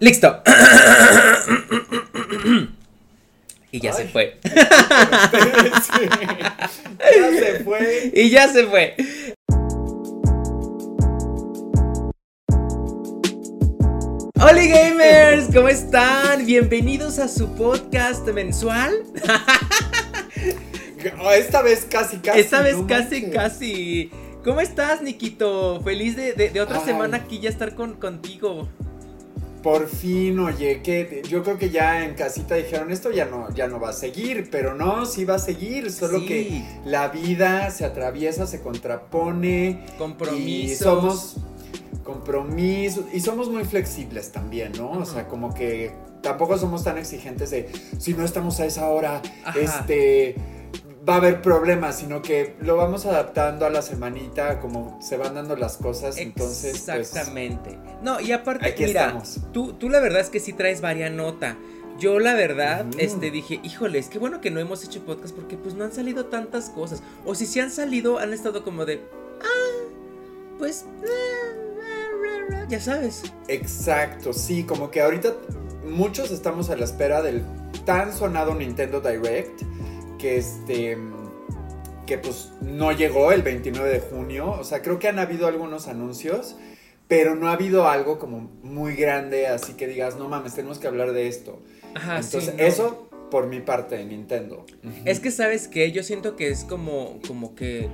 Listo. y ya se fue. ya se fue. Y ya se fue. Hola gamers, ¿cómo están? Bienvenidos a su podcast mensual. Oh, esta vez casi, casi. Esta vez no casi, manches. casi. ¿Cómo estás, Nikito? Feliz de, de- de otra Ay. semana aquí ya estar con, contigo. Por fin, oye, que yo creo que ya en casita dijeron esto ya no, ya no va a seguir, pero no, sí va a seguir, solo Sí. que la vida se atraviesa, se contrapone. Compromisos. Y somos compromisos y somos muy flexibles también, ¿no? O sea, como que tampoco somos tan exigentes de si no estamos a esa hora, Ajá. este va a haber problemas, sino que lo vamos adaptando a la semanita como se van dando las cosas, entonces pues, Exactamente. no, y aparte, aquí mira, estamos. tú, tú la verdad es que sí traes varias nota. Yo la verdad, Ujú. este, dije, híjoles, qué bueno que no hemos hecho podcast porque pues no han salido tantas cosas. O si sí han salido, han estado como de, ah, pues, ya sabes. Exacto, sí, como que ahorita muchos estamos a la espera del tan sonado Nintendo Direct que este que pues no llegó el 29 de junio, o sea, creo que han habido algunos anuncios, pero no ha habido algo como muy grande, así que digas, no mames, tenemos que hablar de esto. Ajá, sí, Entonces, no. eso por mi parte de Nintendo. Es que sabes que yo siento que es como, como que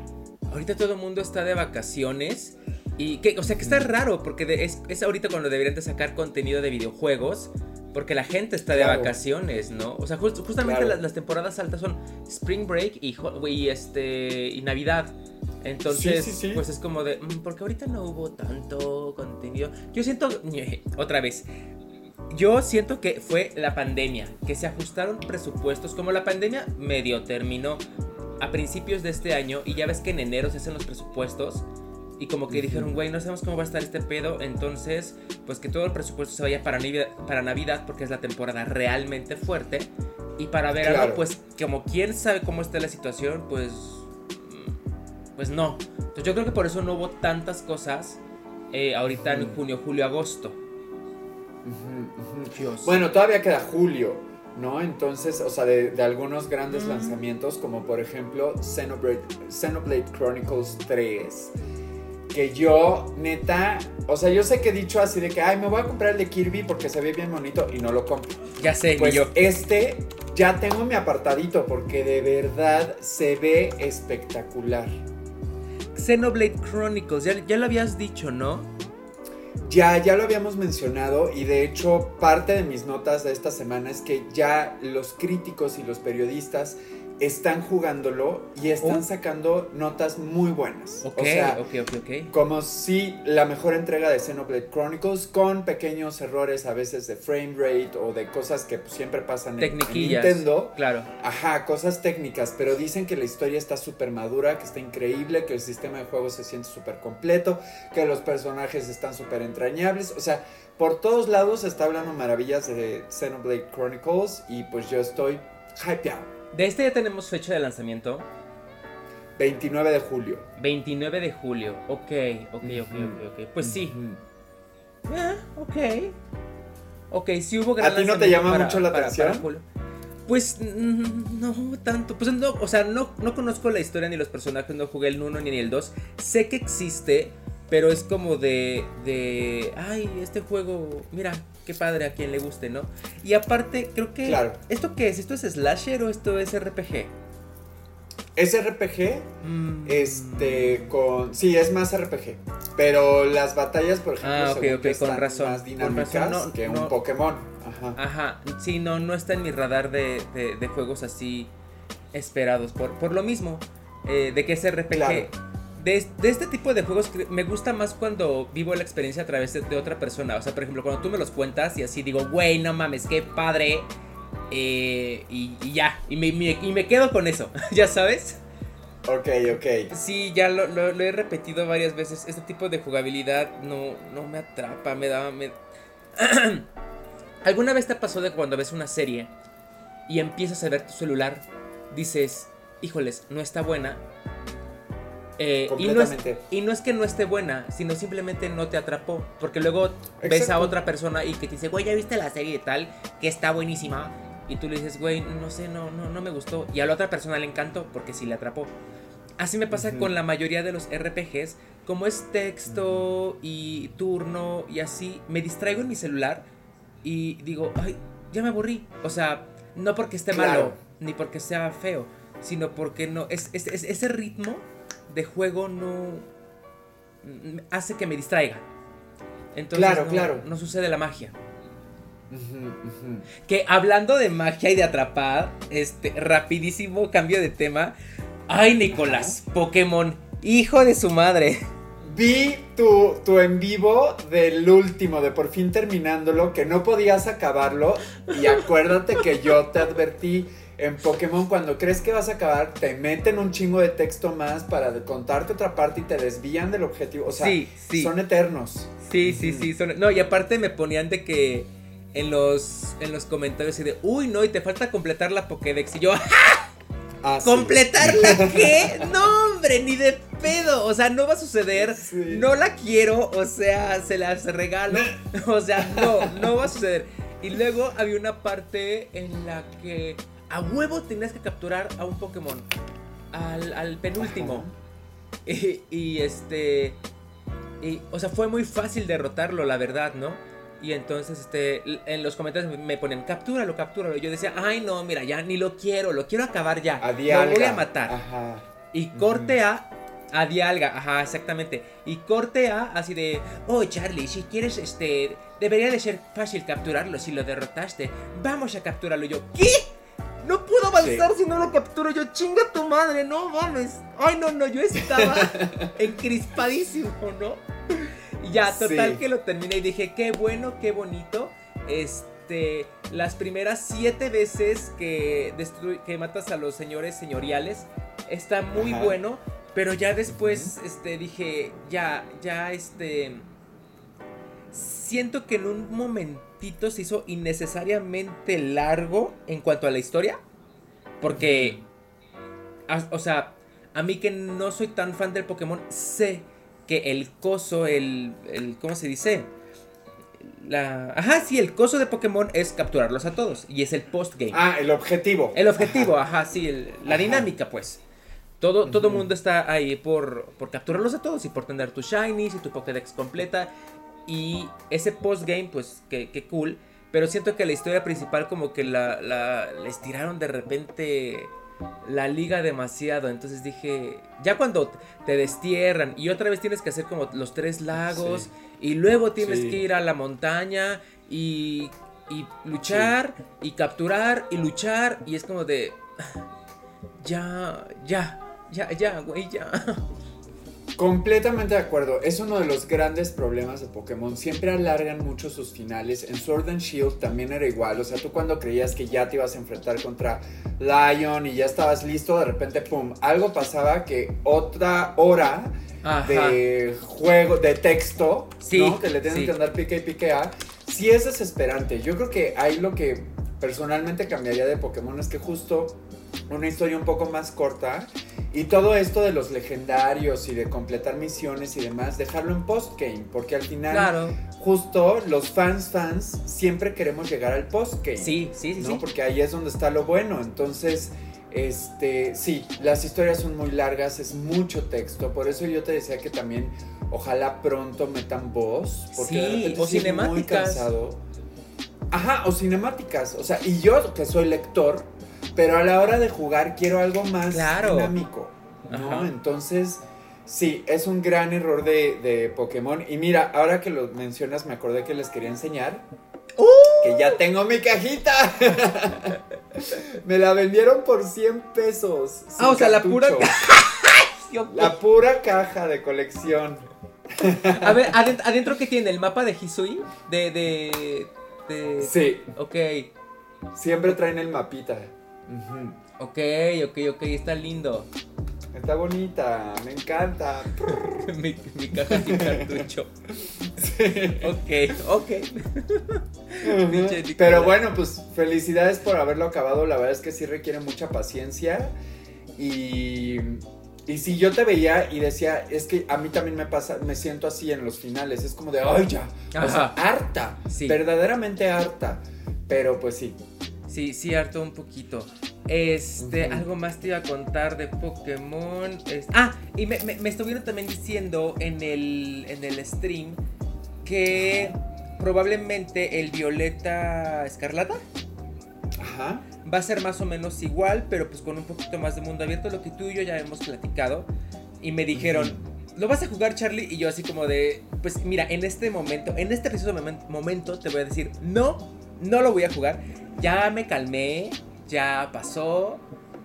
ahorita todo el mundo está de vacaciones y que, o sea, que está raro porque de- es, es ahorita cuando deberían de sacar contenido de videojuegos porque la gente está de vacaciones, ¿no? O sea, just- justamente Claro. las, las temporadas altas son Spring Break y, este y Navidad. Entonces, Sí, sí, sí. pues es como de, mm, porque ahorita no hubo tanto contenido. Yo siento, otra vez, yo siento que fue la pandemia, que se ajustaron presupuestos, como la pandemia medio terminó a principios de este año y ya ves que en enero se hacen los presupuestos y como que dijeron, güey, no sabemos cómo va a estar este pedo, entonces pues que todo el presupuesto se vaya para Navidad, para Navidad porque es la temporada realmente fuerte y para verano Claro. pues como quién sabe cómo está la situación, pues pues no. Entonces yo creo que por eso no hubo tantas cosas eh, ahorita en Ujú. junio, julio, agosto. Ujú. Dios. Bueno, todavía queda julio, ¿no? Entonces, o sea, de, de algunos grandes Mm. lanzamientos, como por ejemplo Xenoblade, Xenoblade Chronicles 3, que yo, neta, o sea, yo sé que he dicho así de que, ay, me voy a comprar el de Kirby porque se ve bien bonito y no lo compro. ya sé, Pues yo. este ya tengo mi apartadito porque de verdad se ve espectacular. Xenoblade Chronicles, ya, ya lo habías dicho, ¿no? Ya, ya lo habíamos mencionado y de hecho parte de mis notas de esta semana es que ya los críticos y los periodistas están jugándolo y están Oh. sacando notas muy buenas. Ok, o sea, ok, ok, ok. como si la mejor entrega de Xenoblade Chronicles con pequeños errores a veces de frame rate o de cosas que pues, siempre pasan en. Nintendo. Claro. Ajá, cosas técnicas, pero dicen que la historia está súper madura, que está increíble, que el sistema de juego se siente súper completo, que los personajes están súper entrañables. O sea, por todos lados se está hablando maravillas de Xenoblade Chronicles y pues yo estoy hypeado. De este ya tenemos fecha de lanzamiento. 29 de julio. 29 de julio. Ok, ok, ok, ok, ok. Pues sí. Ah, ok. Ok, sí hubo gran ¿A ti no te llama mucho la atención? julio. Pues mm, no tanto. Pues no, o sea, no, no conozco la historia ni los personajes, no jugué el 1 ni el 2. Sé que existe, pero es como de, de. Ay, este juego, mira, qué padre a quien le guste, ¿no? Y aparte, creo que. Claro. ¿Esto qué es? ¿Esto es slasher o esto es RPG? Es RPG, Mm. este, con... Sí, es más RPG. Pero las batallas, por ejemplo, Ah, ok, según ok, yo, con razón, más con dinámicas razón, no, que no. un Pokémon. Ajá. Ajá, sí, no, no está en mi radar de, de- de juegos así esperados. Por, por lo mismo, eh, de que es RPG. Claro. De, es- de este tipo de juegos me gusta más cuando vivo la experiencia a través de, de otra persona. O sea, por ejemplo, cuando tú me los cuentas y así digo, güey, no mames, qué padre. eh, y, y ya, y me, me- y me quedo con eso, ¿ya sabes? Ok, ok. Sí, ya lo, lo- lo he repetido varias veces. Este tipo de jugabilidad no, no me atrapa, me da. me- ¿Alguna vez te pasó de cuando ves una serie y empiezas a ver tu celular, dices, híjoles, no está buena? Eh, y, no es, y, no es, que no esté buena, sino simplemente no te atrapó. Porque luego ves a otra persona y que te dice, güey, ya viste la serie y tal, que está buenísima. Y tú le dices, güey, no sé, no, no, no me gustó. Y a la otra persona le encantó porque sí le atrapó. Así me pasa con la mayoría de los RPGs. Como es texto y turno y así, me distraigo en mi celular y digo, ay, ya me aburrí. O sea, no porque esté malo, ni porque sea feo, sino porque no. Es, ese ritmo de juego no. hace que me distraiga. Entonces, claro, no, claro. no sucede la magia. Que hablando de magia y de atrapar, este, rapidísimo cambio de tema. Ay, Nicolás, Pokémon, hijo de su madre. Vi tu, tu, en vivo del último, de por fin terminándolo, que no podías acabarlo. Y acuérdate que yo te advertí en Pokémon, cuando crees que vas a acabar, te meten un chingo de texto más para contarte otra parte y te desvían del objetivo. O sea, son eternos. Sí, sí, sí. Son... No, y aparte me ponían de que en los, en los comentarios y de, uy, no, y te falta completar la Pokédex. Y yo. Ah, ¿Completar la qué? No, hombre, ni de pedo. O sea, no va a suceder. No la quiero. O sea, se las regalo. o sea, no, no va a suceder. Y luego había una parte en la que a huevo tenías que capturar a un Pokémon. Al, penúltimo. Y, este. Y, o sea, fue muy fácil derrotarlo, la verdad, ¿no? Y entonces, este, en los comentarios me ponen, captúralo, captúralo. Y yo decía, ay, no, mira, ya ni lo quiero, lo quiero acabar ya. A Lo voy a matar. Ajá. Y corte a. A Dialga, ajá, exactamente. Y corte a, así de, oh, Charlie, si quieres, este, debería de ser fácil capturarlo si lo derrotaste. Vamos a capturarlo. Y yo, ¿qué? No puedo avanzar si no lo capturo. Yo, chinga tu madre, no mames. Ay, no, no, yo estaba encrispadísimo, ¿no? Y ya, total que lo terminé y dije, qué bueno, qué bonito. Este, las primeras siete veces que, que matas a los señores señoriales, está muy bueno. Pero ya después, este, dije, ya, ya, este... Siento que en un momentito se hizo innecesariamente largo en cuanto a la historia. Porque, o sea, a mí que no soy tan fan del Pokémon, sé que el coso, el, el ¿cómo se dice? La, ajá, sí, el coso de Pokémon es capturarlos a todos y es el postgame. Ah, el objetivo. El objetivo, ajá, sí, la dinámica, pues. Todo, todo mundo está ahí por, por capturarlos a todos y por tener tus shinies y tu Pokédex completa. Y ese postgame, pues, qué cool. Pero siento que la historia principal como que la, la, la estiraron de repente la liga demasiado. Entonces dije, ya cuando te destierran y otra vez tienes que hacer como los tres lagos y luego tienes que ir a la montaña y, y luchar y capturar y luchar y es como de, ya, ya, ya, ya, güey, ya. Completamente de acuerdo. Es uno de los grandes problemas de Pokémon. Siempre alargan mucho sus finales. En Sword and Shield también era igual. O sea, tú cuando creías que ya te ibas a enfrentar contra Lion y ya estabas listo, de repente, pum, algo pasaba que otra hora de juego, de texto, ¿no? Que le tienen que andar pique y pique a. Sí es desesperante. Yo creo que ahí lo que personalmente cambiaría de Pokémon es que justo una historia un poco más corta y todo esto de los legendarios y de completar misiones y demás, dejarlo en postgame, porque al final justo los fans fans siempre queremos llegar al postgame. Sí, sí, sí, ¿no? Porque ahí es donde está lo bueno. Entonces, este, sí, las historias son muy largas, es mucho texto, por eso yo te decía que también ojalá pronto metan voz, porque sí, o cinemáticas. Muy cansado. Ajá, o cinemáticas, o sea, y yo que soy lector, pero a la hora de jugar quiero algo más dinámico, ¿no? Entonces, sí, es un gran error de, Pokémon. Y mira, ahora que lo mencionas, me acordé que les quería enseñar. ¡Uh! Que ya tengo mi cajita. me la vendieron por 100 pesos. Ah, o sea, la pura La pura caja de colección. A ver, adentro, ¿qué tiene? ¿El mapa de Hisui? De, de, de... Sí. Ok. Siempre traen el mapita. Ok, ok, ok, está lindo. Está bonita, me encanta. mi, caja sin cartucho. Ok, ok. Pero bueno, pues felicidades por haberlo acabado. La verdad es que sí requiere mucha paciencia. Y, Y si yo te veía y decía, es que a mí también me pasa, me siento así en los finales, es como de, ay ya, o sea, harta, Sí. verdaderamente harta, pero pues sí. Sí, sí, harto un poquito. Este, algo más te iba a contar de Pokémon. es- Ah, y me, me- me estuvieron también diciendo en el, en el stream que probablemente el Violeta Escarlata Ajá. va a ser más o menos igual, pero pues con un poquito más de mundo abierto, lo que tú y yo ya hemos platicado. Y me dijeron, ¿lo vas a jugar Charlie? Y yo así como de, pues mira, en este momento, en este preciso momen- momento te voy a decir, no, no lo voy a jugar. Ya me calmé, ya pasó,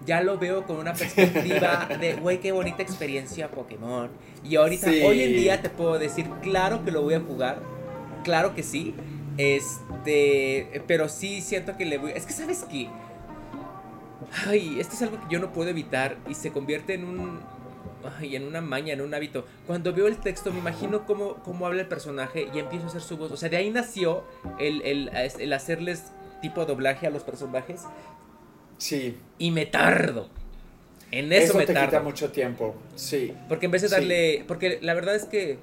ya lo veo con una perspectiva de, güey, qué bonita experiencia Pokémon. Y ahorita, Sí. hoy en día te puedo decir, claro que lo voy a jugar, claro que sí. Este, pero sí siento que le voy. Es que, ¿sabes qué? Ay, esto es algo que yo no puedo evitar y se convierte en un. Ay, en una maña, en un hábito. Cuando veo el texto, me imagino cómo, cómo habla el personaje y empiezo a hacer su voz. O sea, de ahí nació el, el, el hacerles tipo doblaje a los personajes Sí. y me tardo. En eso, Eso, me te tardo. quita mucho tiempo. Sí. Porque en vez de Sí. darle. Porque la verdad es que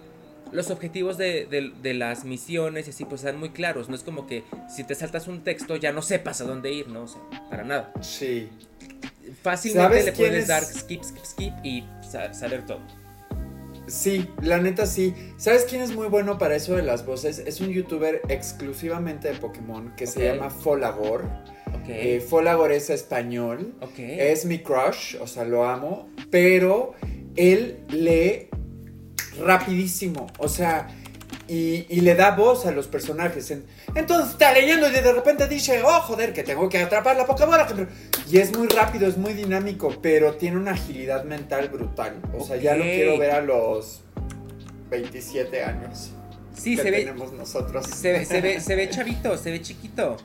los objetivos de, de- de las misiones y así, pues están muy claros. No es como que si te saltas un texto ya no sepas a dónde ir, ¿no? O sea, para nada. Sí. Fácilmente ¿Sabes le puedes es? dar skip, skip, skip y saber todo. Sí, la neta sí. ¿Sabes quién es muy bueno para eso de las voces? Es un youtuber exclusivamente de Pokémon que se llama Folagor. Ok. Eh, Folagor es español. ok. Es mi crush, o sea, lo amo. Pero él lee rapidísimo. O sea, y, y le da voz a los personajes. En- entonces está leyendo y de repente dice, oh, joder, que tengo que atrapar la Pokébola. que me-". Y es muy rápido, es muy dinámico, pero tiene una agilidad mental brutal. O sea, ya lo quiero ver a los 27 años sí, que se ve, nosotros. se, ve, se, ve, se ve chavito, se ve chiquito.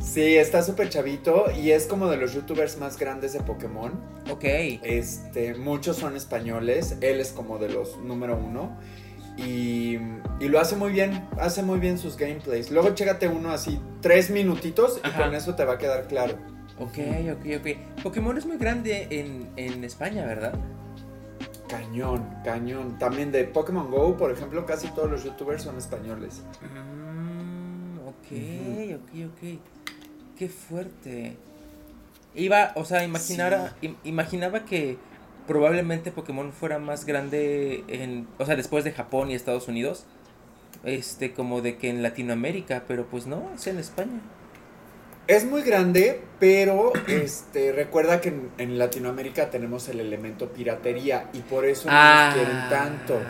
Sí, está súper chavito y es como de los youtubers más grandes de Pokémon. Ok. Este, muchos son españoles, él es como de los número uno. Y, y lo hace muy bien, hace muy bien sus gameplays. Luego chécate uno así, tres minutitos y Ajá. con eso te va a quedar claro. Ok, ok, ok. Pokémon es muy grande en, en España, ¿verdad? Cañón, cañón. También de Pokémon Go, por ejemplo, casi todos los youtubers son españoles. Mm, ok, ok, ok. Qué fuerte. Iba, o sea, imaginara, im- imaginaba que probablemente Pokémon fuera más grande en, o sea, después de Japón y Estados Unidos, este, como de que en Latinoamérica, pero pues no, es en España. Es muy grande, pero este, recuerda que en, en Latinoamérica tenemos el elemento piratería y por eso no nos quieren tanto.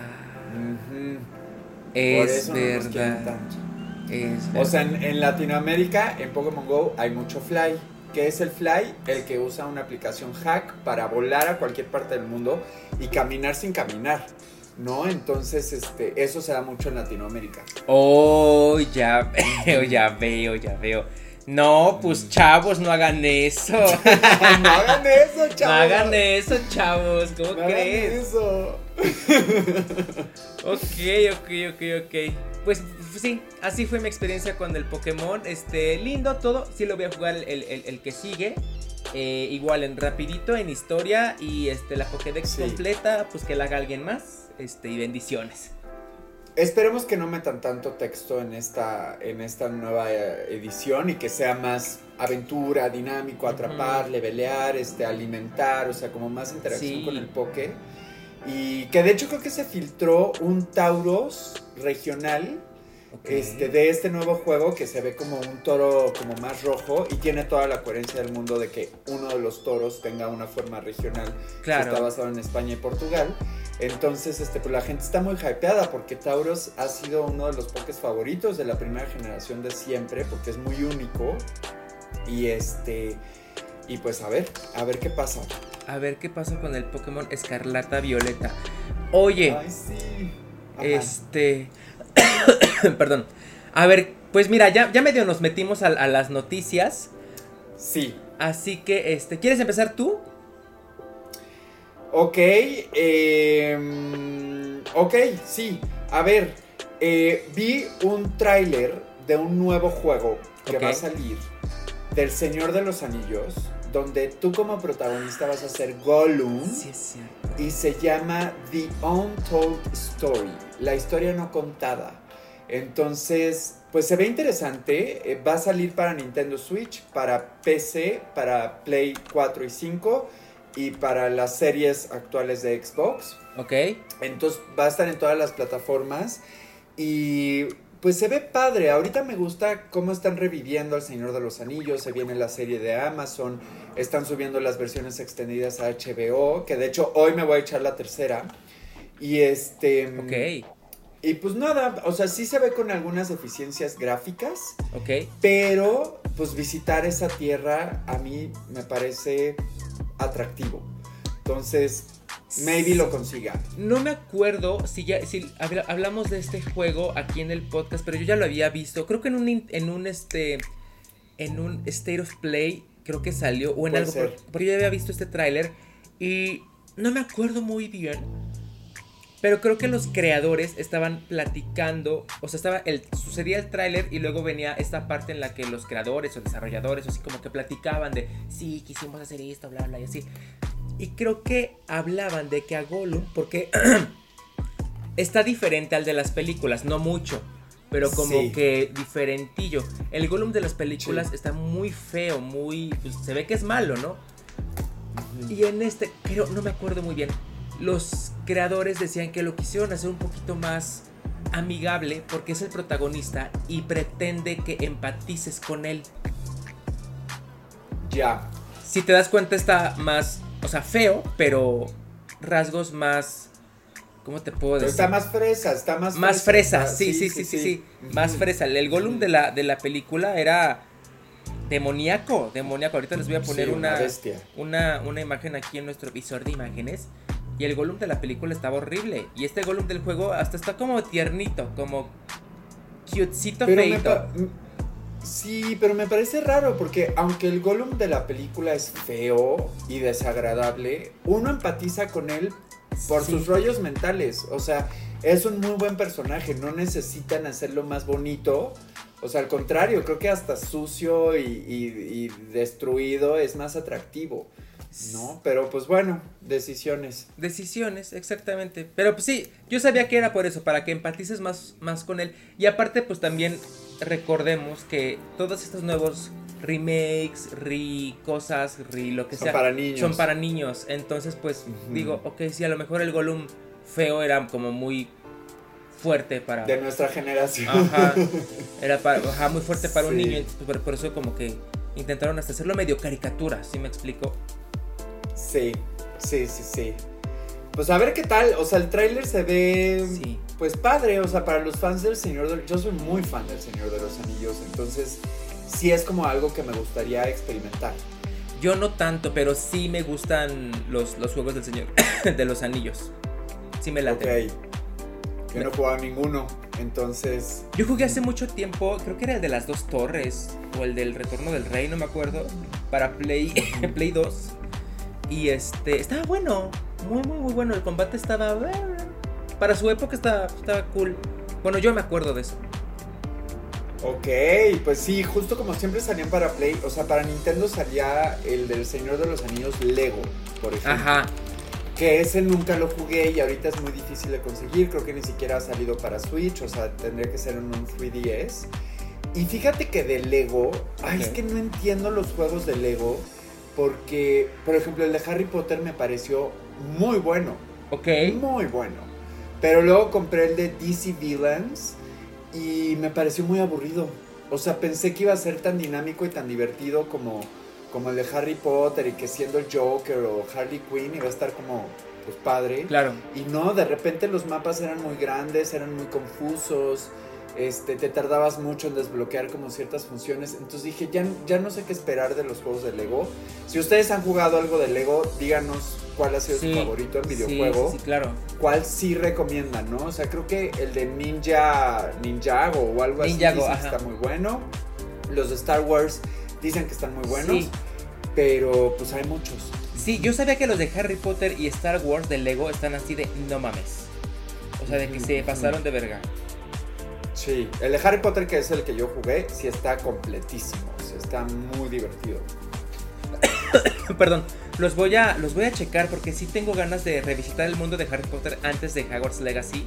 Es eso no nos quieren verdad. tanto. Es O sea, en, en Latinoamérica, en Pokémon Go, hay mucho Fly. ¿Qué es el Fly? El que usa una aplicación hack para volar a cualquier parte del mundo y caminar sin caminar. ¿No? Entonces, este, eso se da mucho en Latinoamérica. Oh, ya veo, ya veo, ya veo. No, pues chavos, no hagan eso. no hagan eso, No chavos. hagan eso, chavos. ¿Cómo No hagan crees? eso. Ok, ok, ok, ok. Pues sí, así fue mi experiencia con el Pokémon. Este, lindo todo. Sí lo voy a jugar el, el- el que sigue. Eh, igual en rapidito, en historia. Y este, la Pokédex Sí. completa, pues que la haga alguien más. Este, y bendiciones. Esperemos que no metan tanto texto en esta, en esta nueva eh, edición y que sea más aventura, dinámico, atrapar, Ujú. levelear, este, alimentar, o sea, como más interacción Sí. con el poke. Y que de hecho creo que se filtró un Tauros regional este, de este nuevo juego que se ve como un toro como más rojo y tiene toda la coherencia del mundo de que uno de los toros tenga una forma regional que está Claro. basado en España y Portugal. Entonces, este, pues la gente está muy hypeada porque Tauros ha sido uno de los pokés favoritos de la primera generación de siempre porque es muy único. Y este, y pues a ver, a ver qué pasa. A ver qué pasa con el Pokémon Escarlata Violeta. Oye, Ay, sí. Este. Perdón. A ver, pues mira, ya, ya medio nos metimos a, a las noticias. Sí. Así que, este, ¿quieres empezar tú? Ok, eh, ok, sí. A ver, eh, vi un tráiler de un nuevo juego que va a salir del Señor de los Anillos, donde tú como protagonista vas a ser Gollum. Sí, es cierto. Y se llama The Untold Story, la historia no contada. Entonces, pues se ve interesante. eh, va a salir para Nintendo Switch, para PC, para Play 4 y 5 y para las series actuales de Xbox. Ok. Entonces va a estar en todas las plataformas y pues se ve padre. Ahorita me gusta cómo están reviviendo al Señor de los Anillos. Se viene la serie de Amazon. Están subiendo las versiones extendidas a HBO. Que de hecho hoy me voy a echar la tercera. Y este. Ok. Y pues nada, o sea, sí se ve con algunas deficiencias gráficas. Ok. Pero pues visitar esa tierra a mí me parece atractivo. Entonces, maybe lo consiga. No me acuerdo si ya si habla- hablamos de este juego aquí en el podcast, pero yo ya lo había visto. Creo que en un en un este en un State of Play creo que salió o en Puede algo, ser. pero yo ya había visto este tráiler y no me acuerdo muy bien. Pero creo que los creadores estaban platicando, o sea, estaba el sucedía el tráiler y luego venía esta parte en la que los creadores o desarrolladores, o así como que platicaban de, sí, quisimos hacer esto, bla, bla, y así. Y creo que hablaban de que a Gollum, porque está diferente al de las películas, no mucho, pero como Sí. que diferentillo. El Gollum de las películas Sí. está muy feo, muy... pues, se ve que es malo, ¿no? Y en este, pero no me acuerdo muy bien. Los creadores decían que lo quisieron hacer un poquito más amigable porque es el protagonista y pretende que empatices con él. Ya. Si te das cuenta está más, o sea, feo, pero rasgos más ¿cómo te puedo Pero decir? está más fresa, está más más fresa, Ah, sí, sí, sí, sí, sí, más fresa. El Gollum de la de la película era demoníaco, demoníaco. Ahorita les voy a poner Sí, una una, una imagen aquí en nuestro visor de imágenes. Y el Gollum de la película estaba horrible. Y este Gollum del juego hasta está como tiernito, como cutecito me feito. pa- m- Sí, pero me parece raro porque aunque el Gollum de la película es feo y desagradable, uno empatiza con él por Sí. sus rollos mentales. O sea, es un muy buen personaje, no necesitan hacerlo más bonito. O sea, al contrario, creo que hasta sucio y, y- y destruido es más atractivo, ¿no? Pero pues bueno, decisiones. Decisiones, exactamente. Pero pues sí, yo sabía que era por eso, para que empatices más, más con él. Y aparte, pues también recordemos que todos estos nuevos remakes, re cosas, re lo que Son sea, para niños. son para niños. Entonces, pues digo, ok, sí, a lo mejor el Gollum feo era como muy fuerte para... De nuestra generación. Ajá, era para, ajá, muy fuerte para un niño. Por, por eso como que intentaron hasta hacerlo medio caricatura, ¿sí me explico? Sí, sí, sí, sí. Pues a ver qué tal, o sea, el tráiler se ve Sí. Pues padre, o sea, para los fans del Señor de yo soy muy fan del Señor de los Anillos, entonces sí es como algo que me gustaría experimentar. Yo no tanto, pero sí me gustan los, los juegos del Señor de los Anillos. Sí me Ok. late. Yo no jugaba ninguno, entonces Yo jugué hace mucho tiempo, creo que era el de las dos torres o el del Retorno del Rey, no me acuerdo, para Play Play 2. Y este, estaba bueno, muy muy muy bueno, el combate estaba para su época estaba estaba cool. Bueno, yo me acuerdo de eso. Ok, pues sí, justo como siempre salían para Play, o sea, para Nintendo salía el del Señor de los Anillos Lego, por ejemplo. Ajá. Que ese nunca lo jugué y ahorita es muy difícil de conseguir. Creo que ni siquiera ha salido para Switch, o sea, tendría que ser en un 3DS. Y fíjate que de Lego, ay, es que no entiendo los juegos de Lego. Porque, por ejemplo, el de Harry Potter me pareció muy bueno. Ok. Muy bueno. Pero luego compré el de DC Villains y me pareció muy aburrido. O sea, pensé que iba a ser tan dinámico y tan divertido como, como el de Harry Potter y que siendo el Joker o Harley Quinn iba a estar como, pues padre. Claro. Y no, de repente los mapas eran muy grandes, eran muy confusos. Este, te tardabas mucho en desbloquear como ciertas funciones. Entonces dije, ya, ya no sé qué esperar de los juegos de Lego. Si ustedes han jugado algo de Lego, díganos cuál ha sido Sí, su favorito en videojuego Sí, sí, claro. cuál sí recomiendan, ¿no? O sea, creo que el de Ninja, Ninjago o algo así Ninjago, dicen que está muy bueno. Los de Star Wars dicen que están muy buenos, Sí. pero pues hay muchos. Sí, yo sabía que los de Harry Potter y Star Wars de Lego están así de no mames. O sea, de que se pasaron de verga. Sí, el de Harry Potter, que es el que yo jugué, sí está completísimo, o sea, está muy divertido. Perdón, los voy a los voy a checar porque sí tengo ganas de revisitar el mundo de Harry Potter antes de Hogwarts Legacy.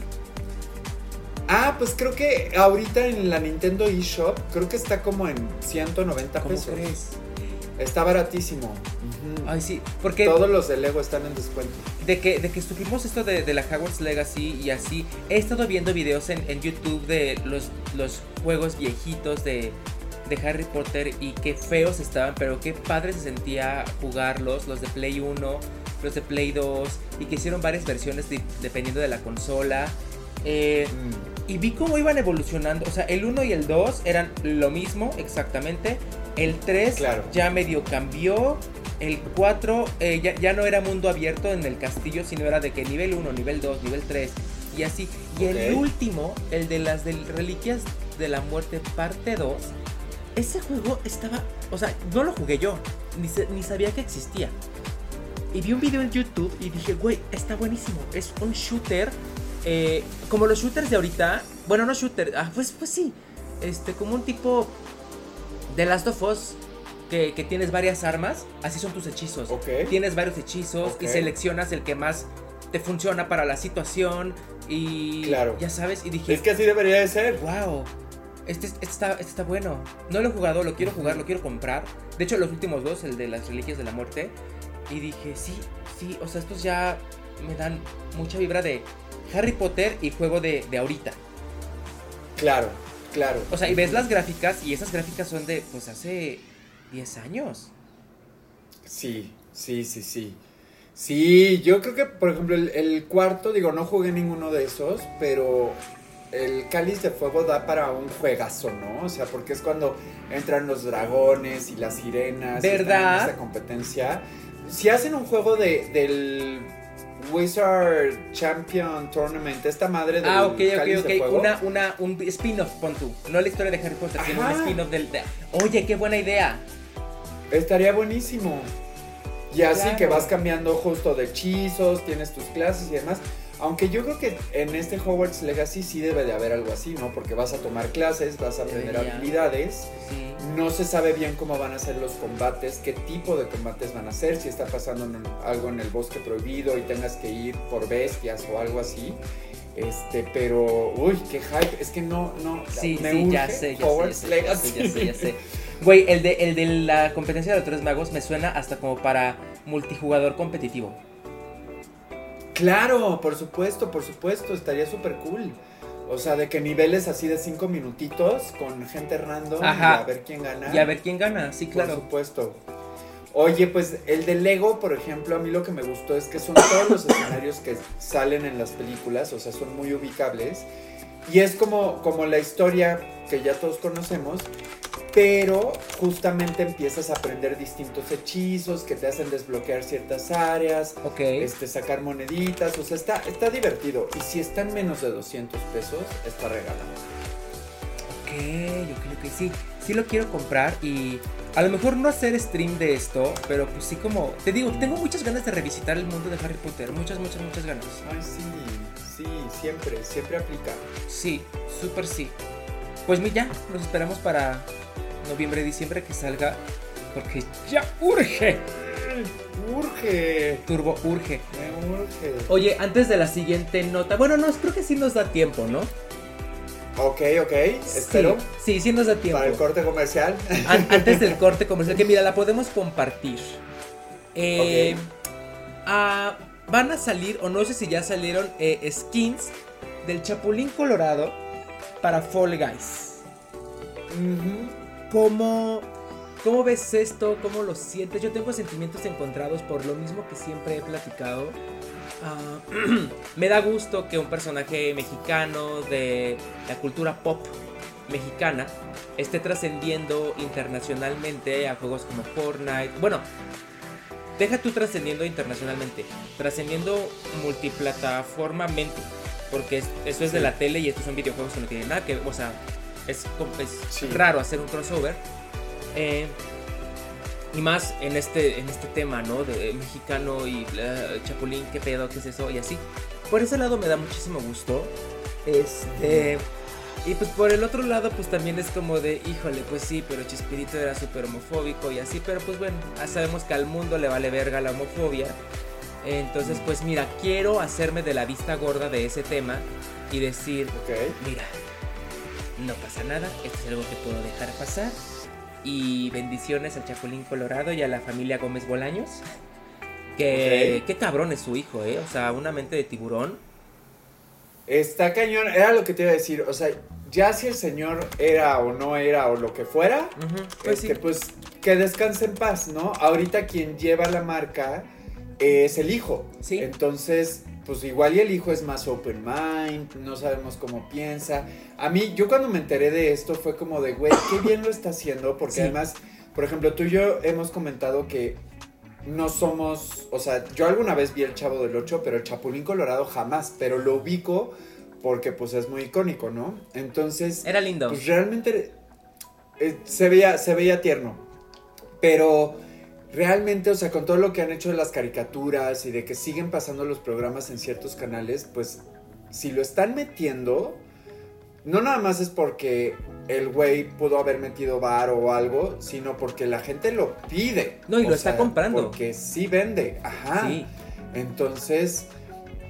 Ah, pues creo que ahorita en la Nintendo eShop creo que está como en 190 ¿Cómo pesos. crees? Está baratísimo. Ay, sí, porque Todos los de Lego están en descuento. de que, de que supimos esto de, de la Hogwarts Legacy y así, he estado viendo videos en, en YouTube de los, los juegos viejitos de, de Harry Potter y qué feos estaban, pero qué padre se sentía jugarlos, los de Play 1, los de Play 2, y que hicieron varias versiones de- dependiendo de la consola. Eh, Mm. y vi cómo iban evolucionando. O sea, el 1 y el 2 eran lo mismo exactamente. El 3 Claro. ya medio cambió. El 4 eh, ya, ya no era mundo abierto en el castillo, sino era de que nivel 1, nivel 2, nivel 3 y así. Y el Ok. último, el de las del Reliquias de la Muerte parte 2, ese juego estaba... O sea, no lo jugué yo, ni, se- ni sabía que existía. Y vi un video en YouTube y dije, güey, está buenísimo. Es un shooter. eh, como los shooters de ahorita. Bueno, no shooter. Ah, pues, pues sí. Este, como un tipo de Last of Us. Que, que tienes varias armas. Así son tus hechizos. Ok. Tienes varios hechizos y seleccionas el que más te funciona para la situación. Y Claro. ya sabes. Y dije, Es que así debería de ser. wow. Este, este está, este está bueno. No lo he jugado, lo quiero jugar, lo quiero comprar. De hecho, los últimos dos, el de las reliquias de la muerte. Y dije, sí, sí, o sea, estos ya me dan mucha vibra de Harry Potter y juego de, de ahorita. Claro, claro. O sea, y ves las gráficas y esas gráficas son de, pues, hace 10 años. Sí, sí, sí, sí. Sí, yo creo que, por ejemplo, el, el cuarto, digo, no jugué ninguno de esos, pero el cáliz de fuego da para un juegazo, ¿no? O sea, porque es cuando entran los dragones y las sirenas. y están en ¿Verdad? esa competencia. Si hacen un juego de, del Wizard Champion Tournament, esta madre del Ah, ok, ok, cáliz de ok. fuego. Una, una, un spin-off, pon tú. No la historia de Harry Potter, sino un spin-off del... de- Oye, qué buena idea. Estaría buenísimo. Y así Claro. que vas cambiando justo de hechizos, tienes tus clases y demás. Aunque yo creo que en este Hogwarts Legacy sí debe de haber algo así, ¿no? Porque vas a tomar clases, vas a aprender Debería. habilidades. Sí. No se sabe bien cómo van a ser los combates, qué tipo de combates van a ser, si está pasando en- algo en el bosque prohibido y tengas que ir por bestias o algo así. Este, pero, uy, qué hype. Es que no, no. Sí, me sí, ya urge sé, ya sé, ya Hogwarts sé, ya Legacy. sé, ya sé, ya sé. Güey, el de, el de la competencia de los tres magos me suena hasta como para multijugador competitivo. Claro, por supuesto, por supuesto, estaría súper cool. O sea, de que niveles así de cinco minutitos con gente random Ajá. y a ver quién gana. Y a ver quién gana, sí, Por claro. supuesto. Oye, pues el de Lego, por ejemplo, a mí lo que me gustó es que son todos los escenarios que salen en las películas, o sea, son muy ubicables. Y es como, como la historia que ya todos conocemos, pero justamente empiezas a aprender distintos hechizos que te hacen desbloquear ciertas áreas, Ok. este, sacar moneditas, o sea, está, está divertido. Y si está en menos de 200 pesos, está regalado. Ok, ok, ok, sí. Sí lo quiero comprar y a lo mejor no hacer stream de esto, pero pues sí como... Te digo, tengo muchas ganas de revisitar el mundo de Harry Potter. Muchas, muchas, muchas ganas. Ay, sí, sí, siempre, siempre aplica. Sí, súper sí. Pues mi ya, nos esperamos para noviembre, diciembre que salga. Porque ya urge. Urge, Turbo urge. me urge. Oye, antes de la siguiente nota. Bueno, no, creo que sí nos da tiempo, ¿no? Ok, ok, espero. Sí, sí, sí nos da tiempo. Para el corte comercial. An- antes del corte comercial, que mira, la podemos compartir. Eh, ah, van a salir, o no sé si ya salieron, eh, skins del Chapulín Colorado para Fall Guys. Ujú. ¿Cómo, ¿Cómo ves esto? ¿Cómo lo sientes? Yo tengo sentimientos encontrados por lo mismo que siempre he platicado. Ah, me da gusto que un personaje mexicano de la cultura pop mexicana esté trascendiendo internacionalmente a juegos como Fortnite. Bueno, deja tú trascendiendo internacionalmente, trascendiendo multiplataformamente. Porque es- eso es de la tele y estos son videojuegos que no tienen nada que O sea, es, com- es Sí. raro hacer un crossover. Eh, y más en este, en este tema, ¿no? De mexicano y eh, chapulín, qué pedo, qué es eso y así. Por ese lado me da muchísimo gusto. Este. Y pues por el otro lado, pues también es como de, híjole, pues sí, pero Chespirito era súper homofóbico y así, pero pues bueno, ya sabemos que al mundo le vale verga la homofobia. Entonces, pues mira, quiero hacerme de la vista gorda de ese tema y decir, mira, no pasa nada, esto es algo que puedo dejar pasar. Y bendiciones al Chapulín Colorado y a la familia Gómez Bolaños. Que qué cabrón es su hijo, ¿eh? O sea, una mente de tiburón. Está cañón, era lo que te iba a decir, o sea, ya si el señor era o no era o lo que fuera, pues, este, pues que descanse en paz, ¿no? Ahorita quien lleva la marca es el hijo. Sí. Entonces, pues igual y el hijo es más open mind, no sabemos cómo piensa. A mí, yo cuando me enteré de esto fue como de, güey, qué bien lo está haciendo, porque además, por ejemplo, tú y yo hemos comentado que no somos, o sea, yo alguna vez vi el Chavo del 8, pero el Chapulín Colorado jamás, pero lo ubico porque pues es muy icónico, ¿no? Entonces... Era lindo. Pues realmente eh, se, veía, se veía tierno, pero realmente, o sea, con todo lo que han hecho de las caricaturas y de que siguen pasando los programas en ciertos canales, pues si lo están metiendo, no nada más es porque el güey pudo haber metido bar o algo, sino porque la gente lo pide. No, y lo está comprando. Porque sí vende, ajá. Sí. Entonces,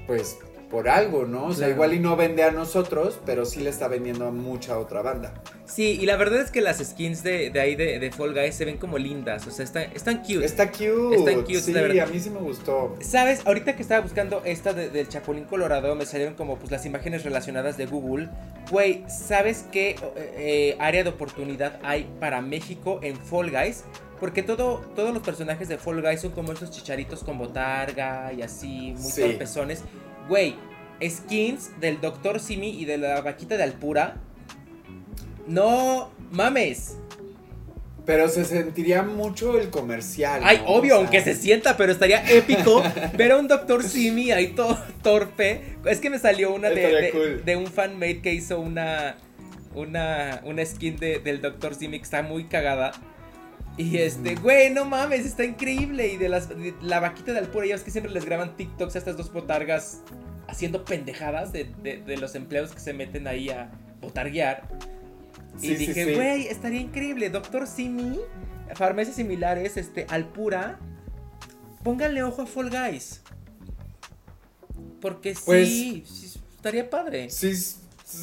pues por algo, ¿no? O sea, igual y no vende a nosotros, pero sí le está vendiendo a mucha otra banda. Sí, y la verdad es que las skins de, ahí de, de, Fall Guys se ven como lindas, o sea, están, están cute. Está cute. Están cute, sí, a mí sí me gustó. ¿Sabes? Ahorita que estaba buscando esta del Chapulín Colorado, me salieron como pues las imágenes relacionadas de Google. Güey, ¿sabes qué eh, área de oportunidad hay para México en Fall Guys? Porque todo, todos los personajes de Fall Guys son como esos chicharitos con botarga y así, muy sí. Güey, skins del Dr. Simi y de la vaquita de Alpura. No mames. Pero se sentiría mucho el comercial. Ay, obvio, aunque se sienta, pero estaría épico ver a un Dr. Simi ahí todo torpe. Es que me salió una de, de, un fanmate que hizo una, una, una skin del Dr. Simi que está muy cagada. Y este, güey, no mames, está increíble. Y de, las, la vaquita de Alpura, ya es que siempre les graban TikToks a estas dos botargas haciendo pendejadas de, los empleados que se meten ahí a botarguear. y dije, güey, estaría increíble. Doctor Simi, farmacias similares, este, Alpura. Pónganle ojo a Fall Guys. Porque sí, pues, estaría padre. Sí,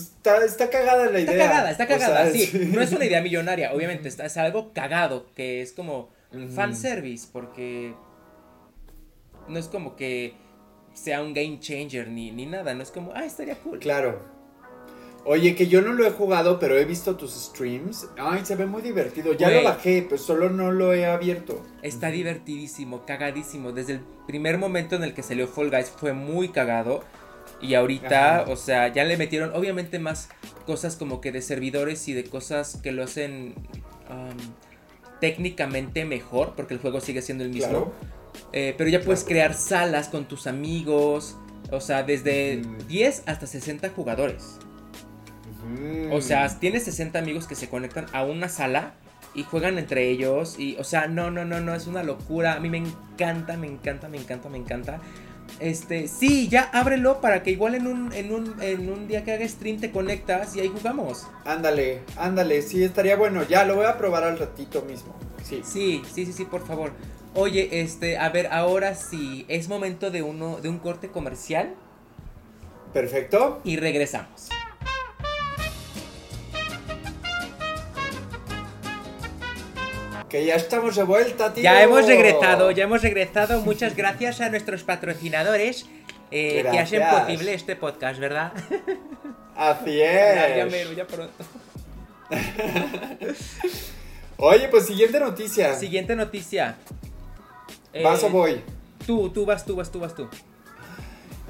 Está, está, cagada la idea. Está cagada, está cagada, sí. No es una idea millonaria, obviamente, está, es algo cagado, que es como fanservice, porque no es como que sea un game changer ni, ni nada, no es como, ah, estaría cool. Claro. Oye, que yo no lo he jugado, pero he visto tus streams. Ay, se ve muy divertido. Ya lo bajé, pero solo no lo he abierto. Está divertidísimo, cagadísimo. Desde el primer momento en el que salió Fall Guys fue muy cagado. Y ahorita, o sea, ya le metieron obviamente más cosas como que de servidores y de cosas que lo hacen técnicamente mejor, porque el juego sigue siendo el mismo. Eh, pero ya puedes crear salas con tus amigos. O sea, desde 10 mm. hasta 60 jugadores. O sea, tienes 60 amigos que se conectan a una sala y juegan entre ellos. Y, o sea, no, no, no, no, es una locura. A mí me encanta, me encanta, me encanta, me encanta. Este, sí, ya ábrelo para que igual en un, en un, en un día que haga stream te conectas y ahí jugamos. Ándale, ándale, sí, estaría bueno. Ya lo voy a probar al ratito mismo. Sí. Sí, sí, sí, sí, por favor. Oye, este, a ver, ahora sí, es momento de uno, de un corte comercial. Perfecto. Y regresamos. Que ya estamos de vuelta, tío. Ya hemos regresado, ya hemos regresado. Muchas gracias a nuestros patrocinadores eh, que hacen posible este podcast, ¿verdad? Así es. ya mero, ya pronto. Oye, pues siguiente noticia. Siguiente noticia. ¿Vas o eh, voy? Tú, tú vas, tú vas, tú vas tú.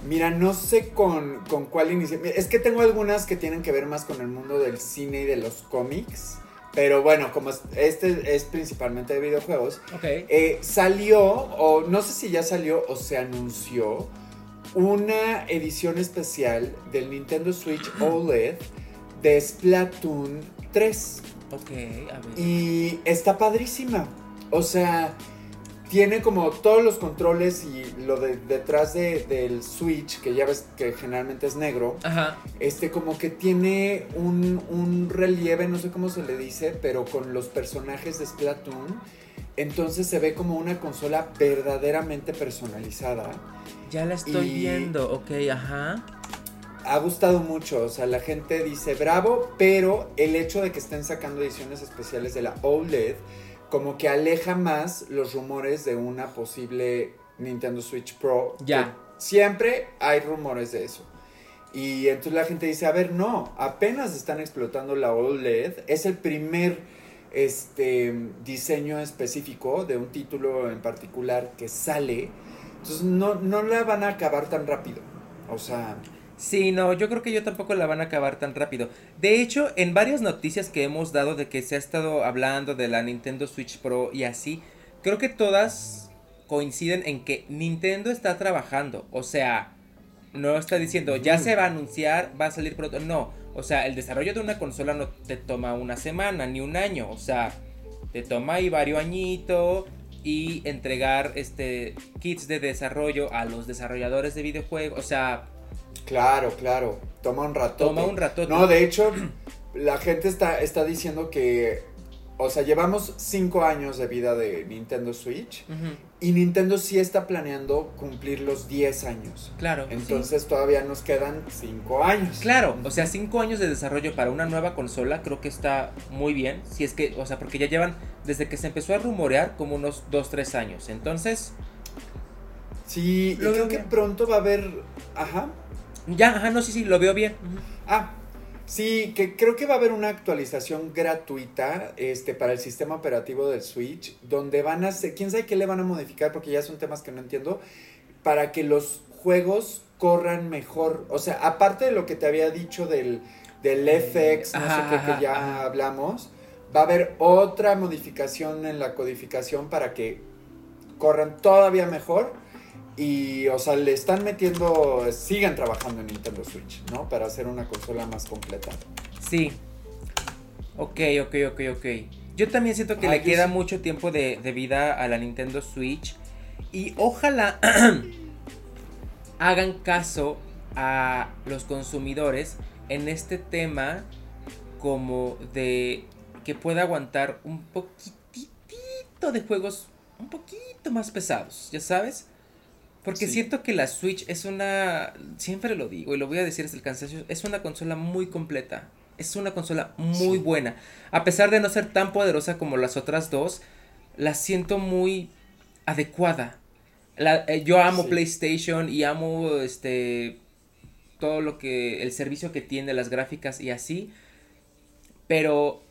Mira, no sé con, con cuál iniciar. Es que tengo algunas que tienen que ver más con el mundo del cine y de los cómics. Pero bueno, como este es principalmente de videojuegos, eh, salió, o no sé si ya salió o se anunció, una edición especial del Nintendo Switch OLED de Splatoon 3. Ok, a ver. Y está padrísima. O sea, tiene como todos los controles y lo de detrás de, del Switch, que ya ves que generalmente es negro, Ajá. este como que tiene un, un relieve, no sé cómo se le dice, pero con los personajes de Splatoon. Entonces se ve como una consola verdaderamente personalizada. Ya la estoy Y- viendo, ok, ajá. Ha gustado mucho, o sea, la gente dice bravo, pero el hecho de que estén sacando ediciones especiales de la OLED como que aleja más los rumores de una posible Nintendo Switch Pro. Ya. Siempre hay rumores de eso. Y entonces la gente dice, a ver, no, apenas están explotando la OLED. Es el primer este, diseño específico de un título en particular que sale. Entonces no, no la van a acabar tan rápido. O sea, Sí, no, yo creo que yo tampoco la van a acabar tan rápido. De hecho, en varias noticias que hemos dado de que se ha estado hablando de la Nintendo Switch Pro y así, creo que todas coinciden en que Nintendo está trabajando. O sea, no está diciendo, ya se va a anunciar, va a salir pronto. No, o sea, el desarrollo de una consola no te toma una semana ni un año. O sea, te toma ahí varios añitos y entregar este kits de desarrollo a los desarrolladores de videojuegos. O sea, Claro, claro. Toma un rato. toma un rato. No, de hecho, la gente está, está diciendo que. O sea, llevamos cinco años de vida de Nintendo Switch. Y Nintendo sí está planeando cumplir los 10 años. Claro. sí. Entonces todavía nos quedan cinco años. Claro, o sea, cinco años de desarrollo para una nueva consola creo que está muy bien. Si es que, o sea, porque ya llevan desde que se empezó a rumorear como unos 2-3 años. Entonces, Sí, y creo que pronto va a haber. Ajá. Ya, ajá, no, sí, sí, lo veo bien. Ah, sí, que creo que va a haber una actualización gratuita este, para el sistema operativo del Switch, donde van a hacer, quién sabe qué le van a modificar, porque ya son temas que no entiendo, para que los juegos corran mejor. O sea, aparte de lo que te había dicho del, del FX, no Ajá, sé qué, que ya ajá. hablamos, va a haber otra modificación en la codificación para que corran todavía mejor. Y, o sea, le están metiendo, sigan trabajando en Nintendo Switch, ¿no? Para hacer una consola más completa. Sí. Ok, ok, ok, ok. Yo también siento que Ah, le queda sí. mucho tiempo de, de vida a la Nintendo Switch. Y ojalá hagan caso a los consumidores en este tema como de que pueda aguantar un poquitito de juegos un poquito más pesados, ¿ya sabes? Porque Sí. siento que la Switch es una, siempre lo digo y lo voy a decir hasta el cansancio, es una consola muy completa. Es una consola muy Sí. buena. A pesar de no ser tan poderosa como las otras dos, la siento muy adecuada. La- eh, yo amo Sí. PlayStation y amo este todo lo que el servicio que tiene, las gráficas y así, pero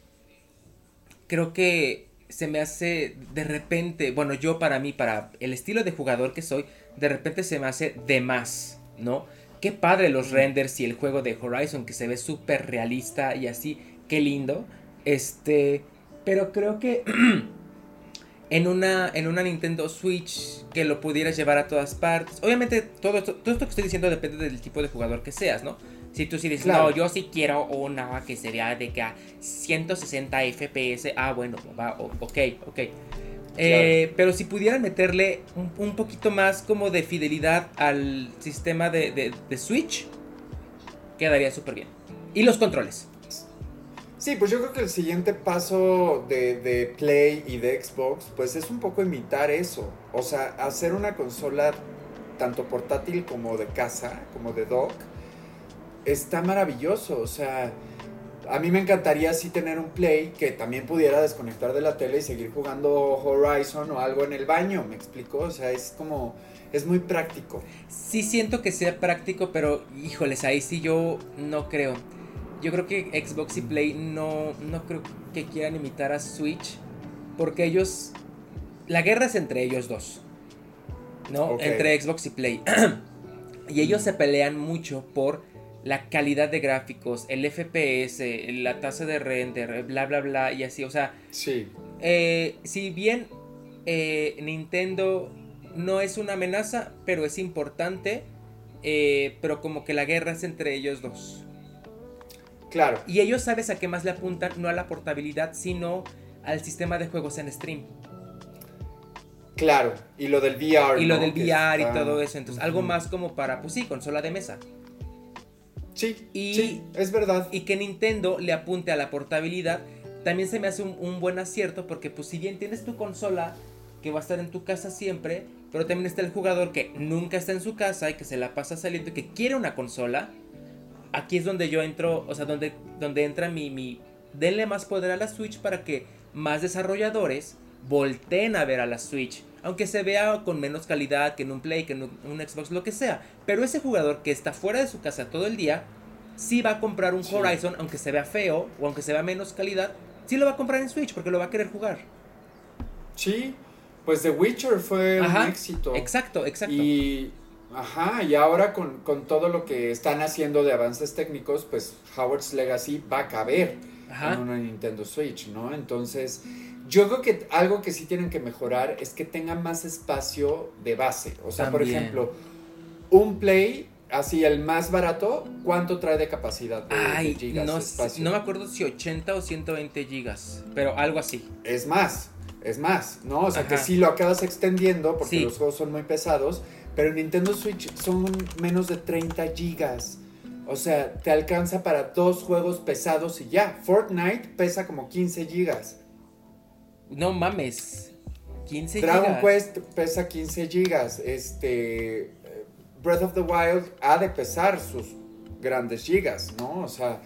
creo que se me hace de repente, bueno, yo para mí, para el estilo de jugador que soy, de repente se me hace de más, ¿no? Qué padre los renders y el juego de Horizon que se ve súper realista y así, qué lindo. Este, pero creo que en una, en una Nintendo Switch que lo pudieras llevar a todas partes. Obviamente, todo esto, todo esto que estoy diciendo depende del tipo de jugador que seas, ¿no? Si tú sí dices, Claro. no, yo sí quiero una que se vea de que a 160 FPS, ah, bueno, va, ok, ok. Eh, pero si pudieran meterle un, un poquito más como de fidelidad al sistema de, de- de Switch, quedaría súper bien. Y los controles. Sí, pues yo creo que el siguiente paso de, de Play y de Xbox, pues es un poco imitar eso. O sea, hacer una consola tanto portátil como de casa, como de dock, está maravilloso. O sea, a mí me encantaría así tener un Play que también pudiera desconectar de la tele y seguir jugando Horizon o algo en el baño, ¿me explico? O sea, es como, es muy práctico. Sí siento que sea práctico, pero híjoles, ahí sí yo no creo. Yo creo que Xbox y Play no, no creo que quieran imitar a Switch. Porque ellos... La guerra es entre ellos dos. ¿No? Entre Xbox y Play. y ellos se pelean mucho por la calidad de gráficos, el FPS, la tasa de render, bla, bla, bla, y así. O sea, Sí, eh, si bien eh, Nintendo no es una amenaza, pero es importante, eh, pero como que la guerra es entre ellos dos. claro. Y ellos sabes a qué más le apuntan, no a la portabilidad, sino al sistema de juegos en stream. Claro, y lo del VR. Y lo ¿no? del VR y todo eso. Entonces, algo más como para, pues sí, consola de mesa. Sí, Y- sí, es verdad. Y que Nintendo le apunte a la portabilidad, también se me hace un, un buen acierto porque pues si bien tienes tu consola que va a estar en tu casa siempre, pero también está el jugador que nunca está en su casa y que se la pasa saliendo y que quiere una consola, aquí es donde yo entro, o sea, donde, donde entra mi, mi... Denle más poder a la Switch para que más desarrolladores volteen a ver a la Switch. Aunque se vea con menos calidad que en un Play, que en un, Xbox, lo que sea. Pero ese jugador que está fuera de su casa todo el día, sí va a comprar un Sí. Horizon, aunque se vea feo o aunque se vea menos calidad, sí lo va a comprar en Switch porque lo va a querer jugar. Sí, pues The Witcher fue Ajá, un éxito. Exacto, exacto. Y, ajá, y ahora con, con todo lo que están haciendo de avances técnicos, pues Howard's Legacy va a caber Ajá. en una Nintendo Switch, ¿no? Entonces, yo creo que algo que sí tienen que mejorar es que tenga más espacio de base. O sea, por ejemplo, un Play, así el más barato, ¿cuánto trae de capacidad de, de Ay, gigas no, de sé- espacio? no me acuerdo si 80 o 120 gigas, pero algo así. Es más, es más, ¿no? O sea, que sí lo acabas extendiendo porque Sí. los juegos son muy pesados, pero en Nintendo Switch son menos de 30 gigas. O sea, te alcanza para dos juegos pesados y ya. Fortnite pesa como 15 gigas. No mames. 15 Dragon gigas. Quest pesa 15 gigas. Este. Breath of the Wild ha de pesar sus grandes gigas, ¿no? O sea.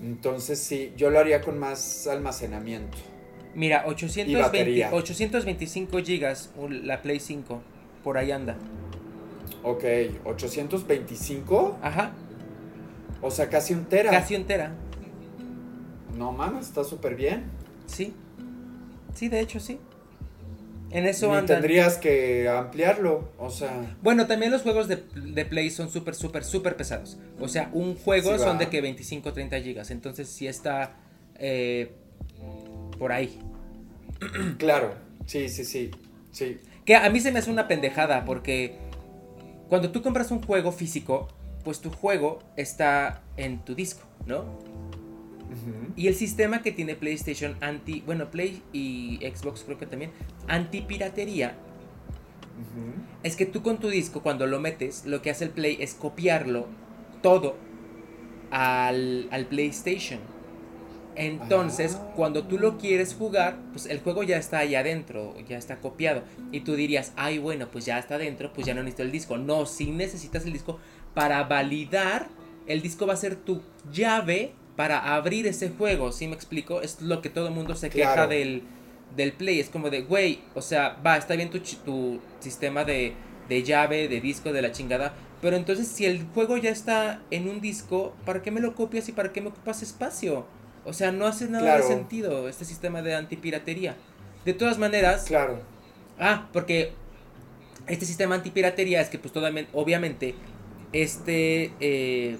Entonces sí, yo lo haría con más almacenamiento. Mira, Y 820, batería. 825 gigas un- la Play 5. Por ahí anda. Ok, 825. Ajá. O sea, casi un tera. Casi entera. No mames, está súper bien. Sí. Sí, de hecho sí. En eso Ni andan. tendrías que ampliarlo. O sea, Bueno, también los juegos de, de Play son súper, súper, súper pesados. O sea, un juego Sí, son de que 25 30 gigas. Entonces sí está eh, por ahí. claro. Sí, sí, sí. Sí. Que a mí se me hace una pendejada porque cuando tú compras un juego físico, pues tu juego está en tu disco, ¿no? Y el sistema que tiene PlayStation anti, bueno, Play y Xbox creo que también, anti piratería, es que tú con tu disco cuando lo metes, lo que hace el Play es copiarlo todo al, al PlayStation. Entonces, Ah. cuando tú lo quieres jugar, pues el juego ya está ahí adentro, ya está copiado. Y tú dirías, ay, bueno, pues ya está adentro, pues ya no necesito el disco. No, si necesitas el disco para validar, el disco va a ser tu llave para abrir ese juego. ¿Sí me explico? Es lo que todo el mundo se queja del, del Play. Es como de, güey, o sea, va, está bien tu, tu sistema de, de llave, de disco, de la chingada. Pero entonces, si el juego ya está en un disco, ¿para qué me lo copias y para qué me ocupas espacio? O sea, no hace nada Claro. de sentido este sistema de antipiratería. De todas maneras, Claro. Ah, porque este sistema antipiratería es que, pues, totalmente, obviamente, este, eh,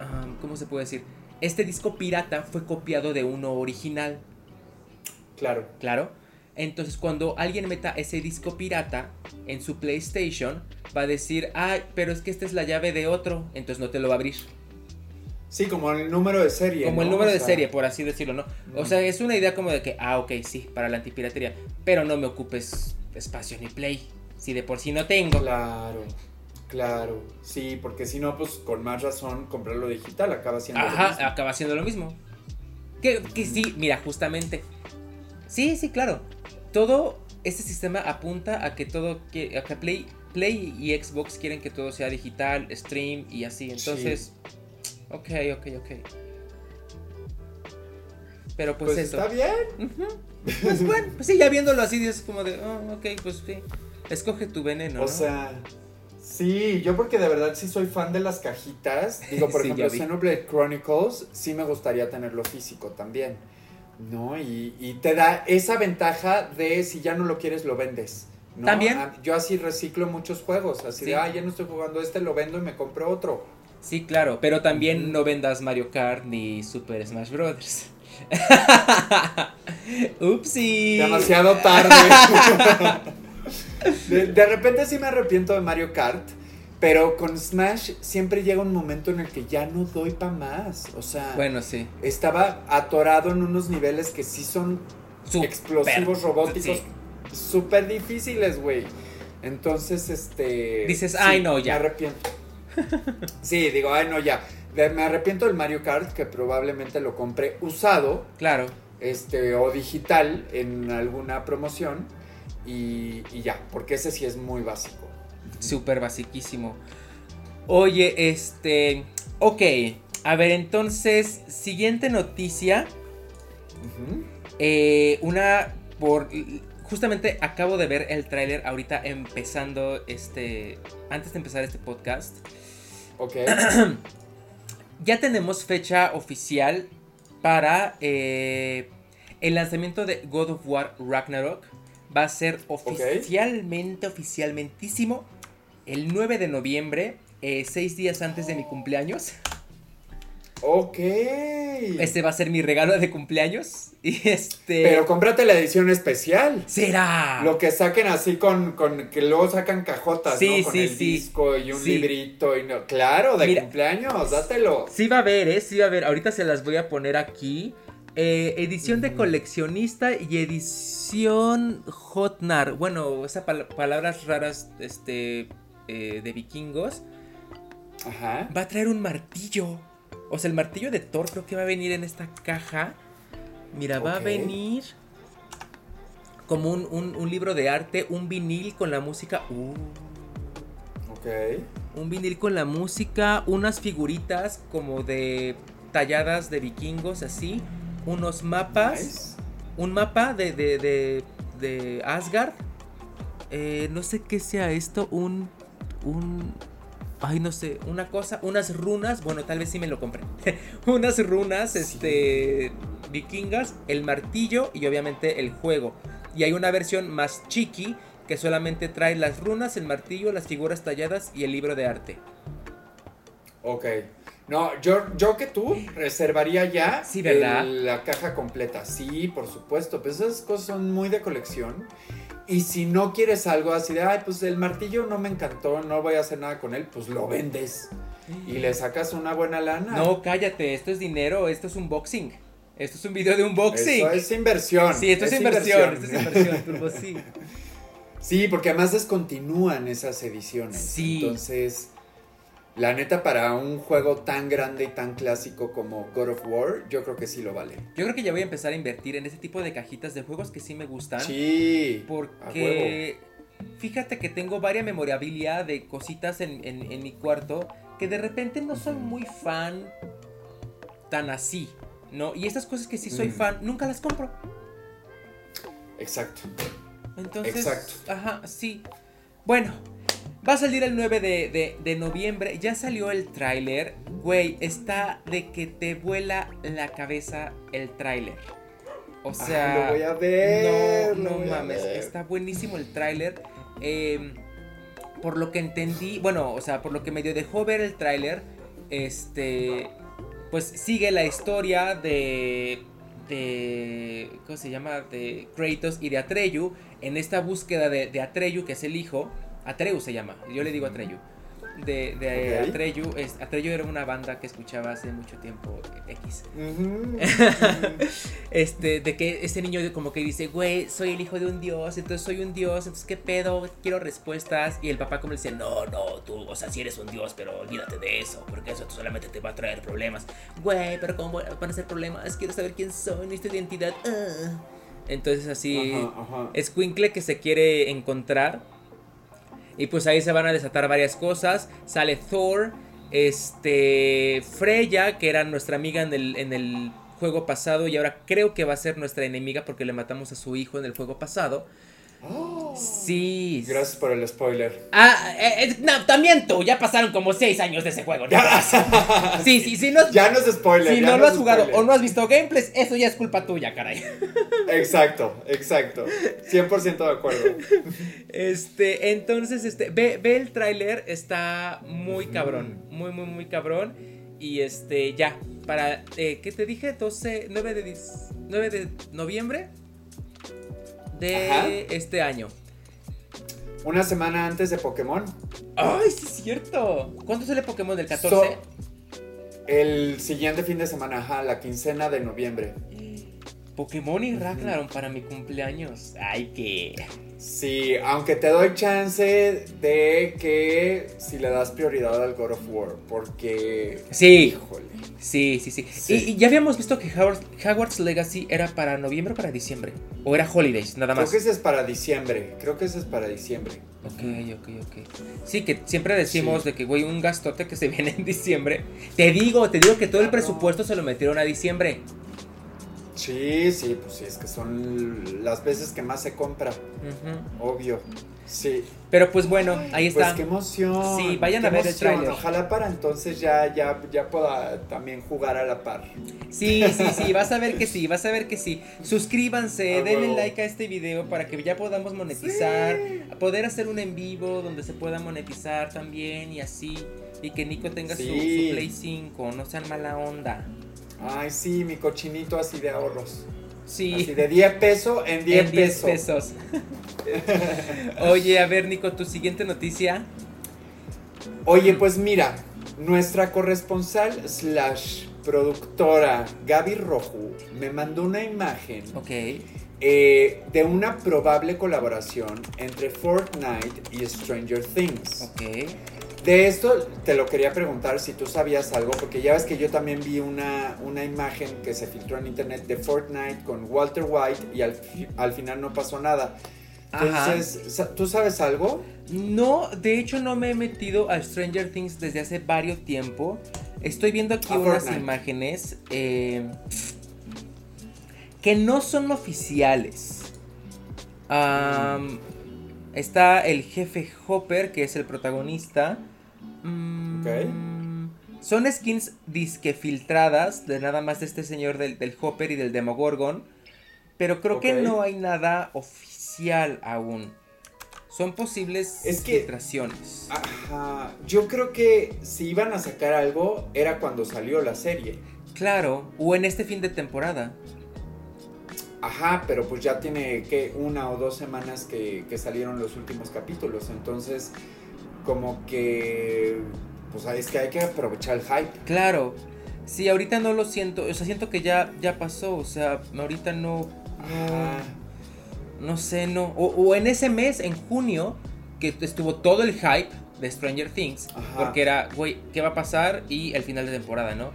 ah, ¿cómo se puede decir? Este disco pirata fue copiado de uno original, Claro. claro. Entonces, cuando alguien meta ese disco pirata en su PlayStation, va a decir, ay, pero es que esta es la llave de otro, entonces no te lo va a abrir. Sí, como el número de serie. Como el número O de serie, por así decirlo, ¿no? O sea, es una idea como de que, ah, ok, sí, para la antipiratería, pero no me ocupes espacio en mi Play, si de por sí no tengo. Claro. Claro. Sí, porque si no, pues con más razón comprarlo digital acaba siendo. lo Ajá, mismo. acaba siendo lo mismo. Que, que sí, mira, justamente. Sí, sí, claro. Todo este sistema apunta a que todo, que, a que Play, Play y Xbox quieren que todo sea digital, stream y así. Entonces, ok, ok, ok. Pero pues, Pues, eso. está bien. Ujú. Pues bueno, pues sí, ya viéndolo así, dices como de, oh, ok, pues sí. Escoge tu veneno. O ¿no? sea, sí, yo porque de verdad sí soy fan de las cajitas. Digo, por Sí, ejemplo. Xenoblade Chronicles sí me gustaría tenerlo físico también. ¿No? Y, y te da esa ventaja de si ya no lo quieres, lo vendes. ¿no? También. Ah, Yo así reciclo muchos juegos. Así Sí. de, ah, ya no estoy jugando este, lo vendo y me compro otro. Sí, claro, pero también no vendas Mario Kart ni Super Smash Bros. Upsi. Demasiado tarde. de, de repente sí me arrepiento de Mario Kart. Pero con Smash siempre llega un momento en el que ya no doy para más. O sea, Bueno, sí. estaba atorado en unos niveles que sí son Super- explosivos robóticos sí. súper difíciles, güey. Entonces, este... Dices, ay, no, ya. Me arrepiento. sí, digo, ay, no, ya. Me arrepiento del Mario Kart, que probablemente lo compré usado. Claro. Este, o digital en alguna promoción. Y, y ya, porque ese sí es muy básico. Súper basiquísimo. Oye, este... Ok, a ver, entonces, siguiente noticia. Eh, una por... Justamente acabo de ver el tráiler ahorita empezando este... Antes de empezar este podcast. Ok. ya tenemos fecha oficial para eh, el lanzamiento de God of War Ragnarok. Va a ser oficialmente, oficialmentísimo el 9 de noviembre, eh, seis días antes de mi cumpleaños. Ok. Este va a ser mi regalo de cumpleaños. Y este. Pero cómprate la edición especial. Será. Lo que saquen así con. con que luego sacan cajotas, sí, ¿no? Con el disco y un librito. Y no. Claro, de cumpleaños, dátelo. Sí va a haber, ¿eh? Sí va a haber. Ahorita se las voy a poner aquí. Eh, edición de coleccionista y edición Hotnar. Bueno, esas palabras raras este, eh, de vikingos. Ajá. Va a traer un martillo. O sea, el martillo de Thor creo que va a venir en esta caja. Mira, va a venir como un, libro de arte, un vinil con la música. Uh. Ok. Un vinil con la música, unas figuritas como de talladas de vikingos, así. Unos mapas. Un mapa de, de, de, Asgard. Eh, no sé qué sea esto. Un. Un ay, no sé, una cosa, unas runas, bueno, tal vez sí me lo compré. unas runas, este, vikingas, el martillo y obviamente el juego. Y hay una versión más chiqui que solamente trae las runas, el martillo, las figuras talladas y el libro de arte. Ok. No, yo, yo que tú reservaría ya sí, ¿verdad? la caja completa. Sí, por supuesto. Pues esas cosas son muy de colección. Y si no quieres algo así de, ay, pues el martillo no me encantó, no voy a hacer nada con él, pues lo vendes. Y le sacas una buena lana. No, cállate, esto es dinero, esto es un boxing. Esto es un video de unboxing. Esto es inversión. Sí, esto es, inversión, esto es inversión, sí. Sí, porque además descontinúan esas ediciones. Sí. Entonces, la neta, para un juego tan grande y tan clásico como God of War, yo creo que sí lo vale. Yo creo que ya voy a empezar a invertir en ese tipo de cajitas de juegos que sí me gustan. Sí. Porque fíjate que tengo varias memorabilia de cositas en, mi cuarto que de repente no soy muy fan tan así, ¿no? Y estas cosas que sí soy mm. fan, nunca las compro. Exacto. Entonces, Exacto. ajá, sí. Bueno, Va a salir el 9 de, noviembre. Ya salió el tráiler. Güey, está de que te vuela la cabeza el tráiler. O sea... lo voy a ver. No, no mames. Está buenísimo el tráiler. Em, por lo que entendí, bueno, o sea, por lo que medio dejó ver el tráiler, este, pues sigue la historia de, de, ¿cómo se llama? De Kratos y de Atreyu en esta búsqueda de, de Atreyu, que es el hijo, Atreyu se llama, yo le digo Atreyu. De, de Atreyu, es, Atreyu era una banda que escuchaba hace mucho tiempo X. este, de que ese niño como que dice, güey, soy el hijo de un dios, entonces soy un dios, entonces qué pedo, quiero respuestas. Y el papá como le dice, no, no, tú, o sea, si eres un dios, pero olvídate de eso, porque eso solamente te va a traer problemas. Güey, pero ¿cómo van a ser problemas? Quiero saber quién soy, nuestra identidad. Ah". Entonces así, es Quinkle que se quiere encontrar y pues ahí se van a desatar varias cosas. Sale Thor, este, Freya, que era nuestra amiga en el, en el juego pasado y ahora creo que va a ser nuestra enemiga porque le matamos a su hijo en el juego pasado. Oh. sí. Gracias por el spoiler. Ah, eh, eh, no, también tú, ya pasaron como 6 años de ese juego. ¿no? sí, sí, sí, no, ya no es spoiler. Si no, lo has jugado o no has visto gameplays, eso ya es culpa tuya, caray. Exacto, exacto. 100% de acuerdo. Este, entonces, este, ve, ve el tráiler, está muy cabrón, muy, muy, muy cabrón. Y este, ya, para, eh, ¿qué te dije? 12, 9 de, 9 de noviembre de este año. Una semana antes de Pokémon. ¡Ay, sí es cierto! ¿Cuándo sale Pokémon? ¿Del 14? el siguiente fin de semana, ajá, la quincena de noviembre. Pokémon y Ragnaron para mi cumpleaños. Ay, que. Sí, aunque te doy chance de que si le das prioridad al God of War, porque. Sí. Híjole. Sí, sí, sí. Sí. Y, y ya habíamos visto que Howard- Hogwarts Legacy era para noviembre o para diciembre. O era Holidays, nada Creo más. que ese es para diciembre. Creo que ese es para diciembre. Ok, ok, ok. Sí, que siempre decimos Sí. de que, güey, un gastote que se viene en diciembre. Te digo, te digo que todo el presupuesto se lo metieron a diciembre. Sí, sí, pues sí, es que son las veces que más se compra, obvio. Sí. Pero pues bueno, ahí está. Pues qué emoción. Sí, vayan qué a ver el tráiler. Ojalá para entonces ya, ya, ya pueda también jugar a la par. Sí, sí, sí, vas a ver que sí, vas a ver que sí. Suscríbanse, denle like a este video para que ya podamos monetizar, poder hacer un en vivo donde se pueda monetizar también y así. Y que Nico tenga su- su. Play 5, no sean mala onda. Ay, sí, mi cochinito así de ahorros. Sí. Así de 10 pesos en 10 en 10 pesos. pesos. Oye, a ver, Nico, tu siguiente noticia. Oye, pues mira, nuestra corresponsal slash productora Gaby Roju me mandó una imagen Ok. eh, de una probable colaboración entre Fortnite y Stranger Things. Ok. De esto te lo quería preguntar si tú sabías algo, porque ya ves que yo también vi una, una imagen que se filtró en internet de Fortnite con Walter White y al, al final no pasó nada. Entonces, ¿tú sabes algo? No, de hecho no me he metido a Stranger Things desde hace varios tiempo. Estoy viendo aquí A unas Fortnite. imágenes eh, que no son oficiales. Am, está el jefe Hopper, que es el protagonista. Mm, Son skins disque filtradas de nada más de este señor del, del Hopper y del Demogorgon. Pero creo que no hay nada oficial aún. Son posibles Es que- filtraciones. Ajá. Yo creo que si iban a sacar algo era cuando salió la serie. Claro, o en este fin de temporada. Ajá, pero pues ya tiene que una o dos semanas que, que salieron los últimos capítulos. Entonces, como que. Pues es que hay que aprovechar el hype. Claro. Sí, ahorita no lo siento. O sea, siento que ya, ya pasó. O sea, ahorita no. No, no sé, no. O, o en ese mes, en junio, que estuvo todo el hype de Stranger Things. Ajá. Porque era, güey, ¿qué va a pasar? Y el final de temporada, ¿no?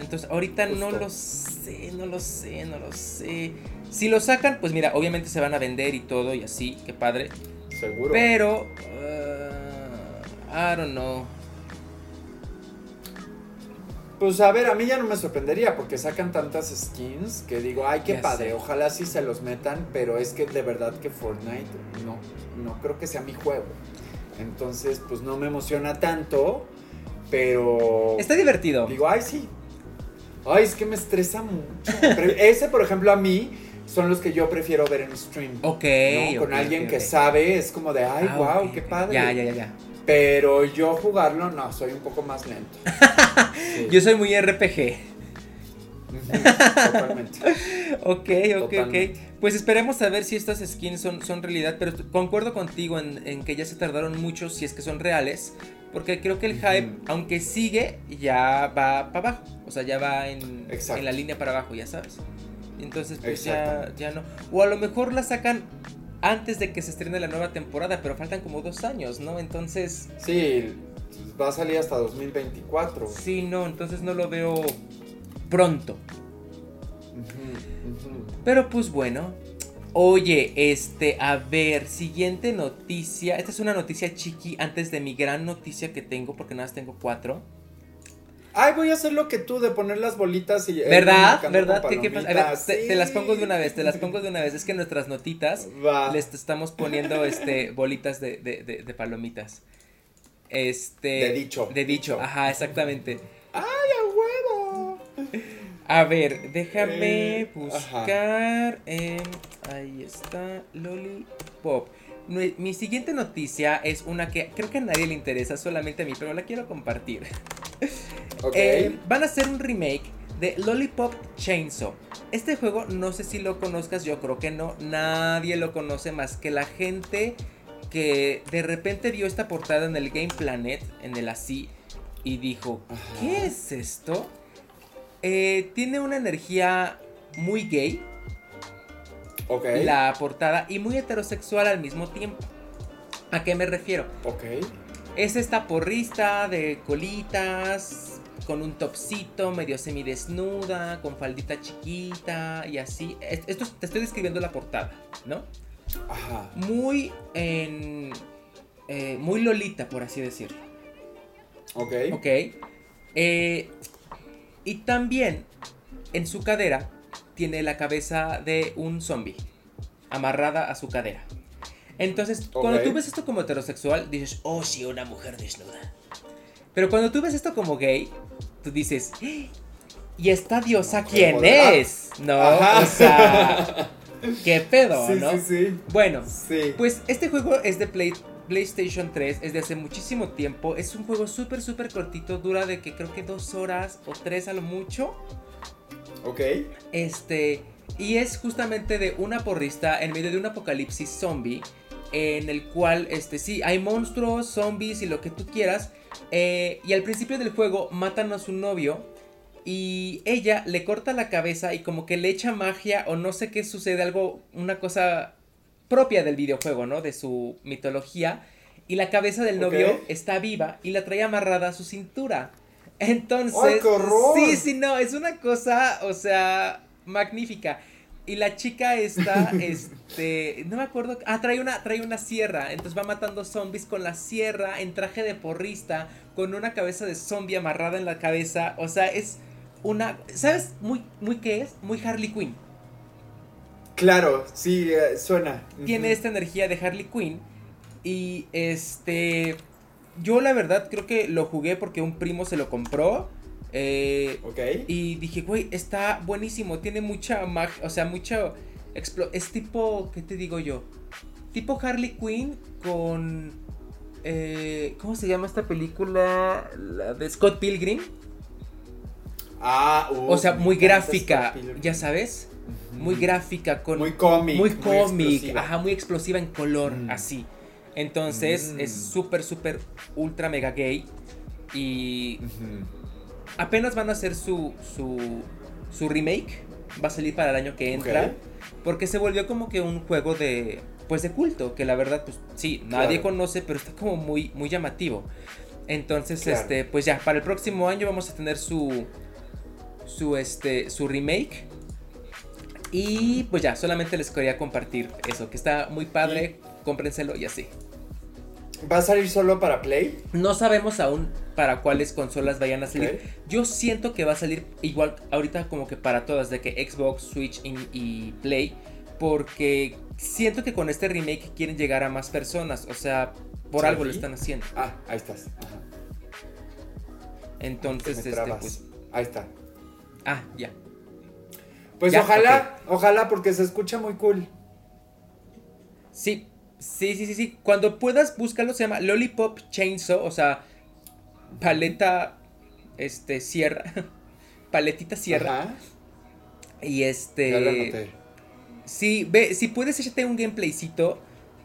Entonces, ahorita no lo sé, no lo sé, no lo sé. Si lo sacan, pues mira, obviamente se van a vender y todo y así, qué padre. Seguro. Pero, I don't know. Pues a ver, a mí ya no me sorprendería porque sacan tantas skins que digo, ay, qué Ya padre, sé. ojalá sí se los metan, pero es que de verdad que Fortnite no, no creo que sea mi juego. Entonces, pues no me emociona tanto, pero Está divertido. digo, ay, sí. Ay, es que me estresa mucho. Pero ese, por ejemplo, a mí son los que yo prefiero ver en stream. Ok. ¿no? Con alguien que sabe, es como de, ay, Ah, wow, ok, qué padre. Ya, ya, ya, ya. Pero yo jugarlo, no, soy un poco más lento. Sí. Yo soy muy RPG. Totalmente. Ok, ok, ok. Pues esperemos a ver si estas skins son, son realidad. Pero concuerdo contigo en, en que ya se tardaron mucho si es que son reales. Porque creo que el hype, aunque sigue, ya va para abajo. O sea, ya va en, la línea para abajo, ya sabes. Entonces, pues ya, ya no. O a lo mejor la sacan antes de que se estrene la nueva temporada, pero faltan como dos años, ¿no? Entonces, Sí, va a salir hasta 2024. sí, no, entonces no lo veo pronto. Pero pues bueno. Oye, este, a ver, siguiente noticia. Esta es una noticia chiqui antes de mi gran noticia que tengo, porque nada más tengo cuatro. Ay, voy a hacer lo que tú de poner las bolitas y. ¿Verdad? ¿Verdad? ¿Qué, qué pasa? A ver, te, te las pongo de una vez, te las pongo de una vez. Es que nuestras notitas Va. les estamos poniendo este bolitas de, de- de- de palomitas. Este. De dicho. De dicho, ajá, exactamente. ¡Ay, a huevo! A ver, déjame Eh, buscar. em, ahí está, Lollipop. Mi siguiente noticia es una que creo que a nadie le interesa, solamente a mí, pero la quiero compartir. Eh, van a hacer un remake de Lollipop Chainsaw. Este juego no sé si lo conozcas, yo creo que no. Nadie lo conoce más que la gente que de repente vio esta portada en el Game Planet, en el así, y dijo. ¿qué es esto? Eh, tiene una energía muy gay. Ok. la portada y muy heterosexual al mismo tiempo. ¿A qué me refiero? Ok. Es esta porrista de colitas, con un topsito, medio semidesnuda, con faldita chiquita y así. Es- Esto te estoy describiendo la portada, ¿no? Ajá. Muy en. eh, muy lolita, por así decirlo. Ok. Ok. Eh, y también en su cadera tiene la cabeza de un zombie amarrada a su cadera. Entonces, cuando Ok. tú ves esto como heterosexual, dices, oh, sí, una mujer desnuda. Pero cuando tú ves esto como gay, tú dices, "¡Ah! ¿y esta diosa No, quién es? ¿No? Ajá. O sea, ¿qué pedo, sí, no? sí, sí. Bueno, pues este juego es de Play- PlayStation 3, es de hace muchísimo tiempo. Es un juego súper, súper cortito, dura de que creo que dos horas o tres a lo mucho. Ok. Este, y es justamente de una porrista en medio de un apocalipsis zombie. En el cual, este, sí, hay monstruos, zombies y lo que tú quieras. eh, y al principio del juego matan a su novio. Y ella le corta la cabeza y como que le echa magia o no sé qué sucede, algo, una cosa propia del videojuego, ¿no? De su mitología. Y la cabeza del novio está viva y la trae amarrada a su cintura. Entonces, ¡Ay, qué horror! sí, sí, no, es una cosa, o sea, magnífica. Y la chica está, este, no me acuerdo, ah, trae una, trae una sierra, entonces va matando zombies con la sierra, en traje de porrista, con una cabeza de zombie amarrada en la cabeza, o sea, es una, ¿sabes muy, muy qué es? Muy Harley Quinn. Claro, sí, eh, suena. Tiene esta energía de Harley Quinn y este, yo la verdad creo que lo jugué porque un primo se lo compró. Eh, Ok. Y dije, güey, está buenísimo, tiene mucha magia, o sea, mucho... explo- Es tipo, ¿qué te digo yo? Tipo Harley Quinn con... eh, ¿Cómo se llama esta película? La de Scott Pilgrim. Ah, uh, O sea, muy gráfica, ya sabes. Muy gráfica, con... Muy cómic. muy cómic, ajá, muy explosiva en color, Mm. así. Entonces, Mm. es súper, súper, ultra mega gay. Y apenas van a hacer su, su, su remake. Va a salir para el año que entra. Porque se volvió como que un juego de. Pues de culto. Que la verdad, pues sí, nadie Claro. conoce, pero está como muy, muy llamativo. Entonces, Claro. este, pues ya, para el próximo año vamos a tener su. Su este. su remake. Y pues ya, solamente les quería compartir eso, que está muy padre. Cómprenselo y así. ¿Va a salir solo para Play? No sabemos aún para cuáles consolas vayan a salir. Yo siento que va a salir igual ahorita como que para todas, de que Xbox, Switch y, y Play, porque siento que con este remake quieren llegar a más personas, o sea, por algo lo están haciendo. Ah, ahí estás. Ajá. Entonces, este, pues, Ahí está. ah, ya. Pues Ya, ojalá, ojalá, porque se escucha muy cool. Sí, sí, sí, sí, sí. Cuando puedas, búscalo, se llama Lollipop Chainsaw, o sea, paleta, este, sierra, paletita sierra. Ajá. Y Ya lo este... anoté. Sí, ve, si puedes échate un gameplaycito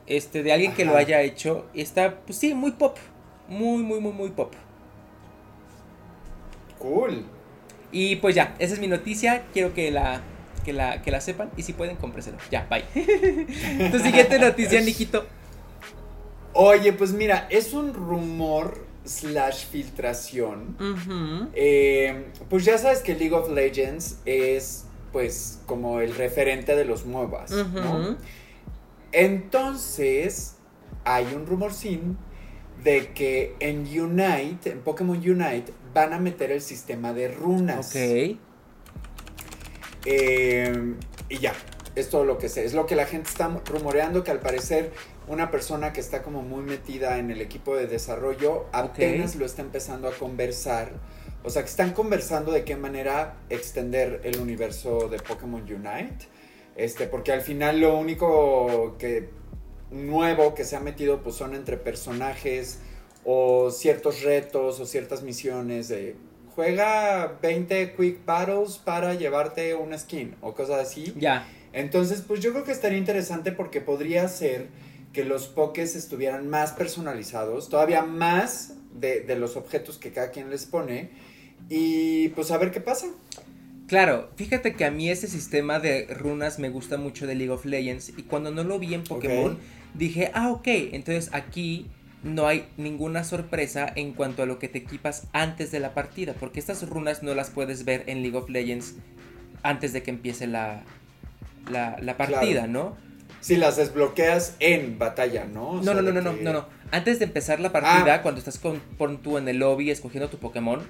este, de alguien que lo haya hecho. Y está, pues sí, muy pop. Muy, muy, muy, muy pop. Cool. Y pues ya, esa es mi noticia. Quiero que la, que la, que la sepan. Y si pueden, cómpreselo. Ya, bye. tu siguiente noticia, Nikito. Oye, pues mira, es un rumor slash filtración. Eh, pues ya sabes que League of Legends es pues como el referente de los MOBAs, ¿no? Entonces, hay un rumorcín de que en Unite, en Pokémon Unite, van a meter el sistema de runas. Ok. Eh, y ya, es todo lo que sé. Es lo que la gente está rumoreando, que al parecer una persona que está como muy metida en el equipo de desarrollo apenas lo está empezando a conversar. O sea, que están conversando de qué manera extender el universo de Pokémon Unite. Este, porque al final lo único que nuevo que se ha metido pues son entre personajes o ciertos retos o ciertas misiones de juega 20 quick battles para llevarte una skin o cosas así. Ya. Entonces, pues yo creo que estaría interesante porque podría ser que los pokés estuvieran más personalizados, todavía más de, de los objetos que cada quien les pone y pues a ver qué pasa. Claro, fíjate que a mí ese sistema de runas me gusta mucho de League of Legends y cuando no lo vi en Pokémon Ok. dije, ah, ok, entonces aquí no hay ninguna sorpresa en cuanto a lo que te equipas antes de la partida, porque estas runas no las puedes ver en League of Legends antes de que empiece la, la, la partida, ¿no? Si las desbloqueas en batalla, ¿no? O No, sea, no, no, no, no, que- no, no. Antes de empezar la partida, Ah. cuando estás con, pon tú en el lobby escogiendo tu Pokémon,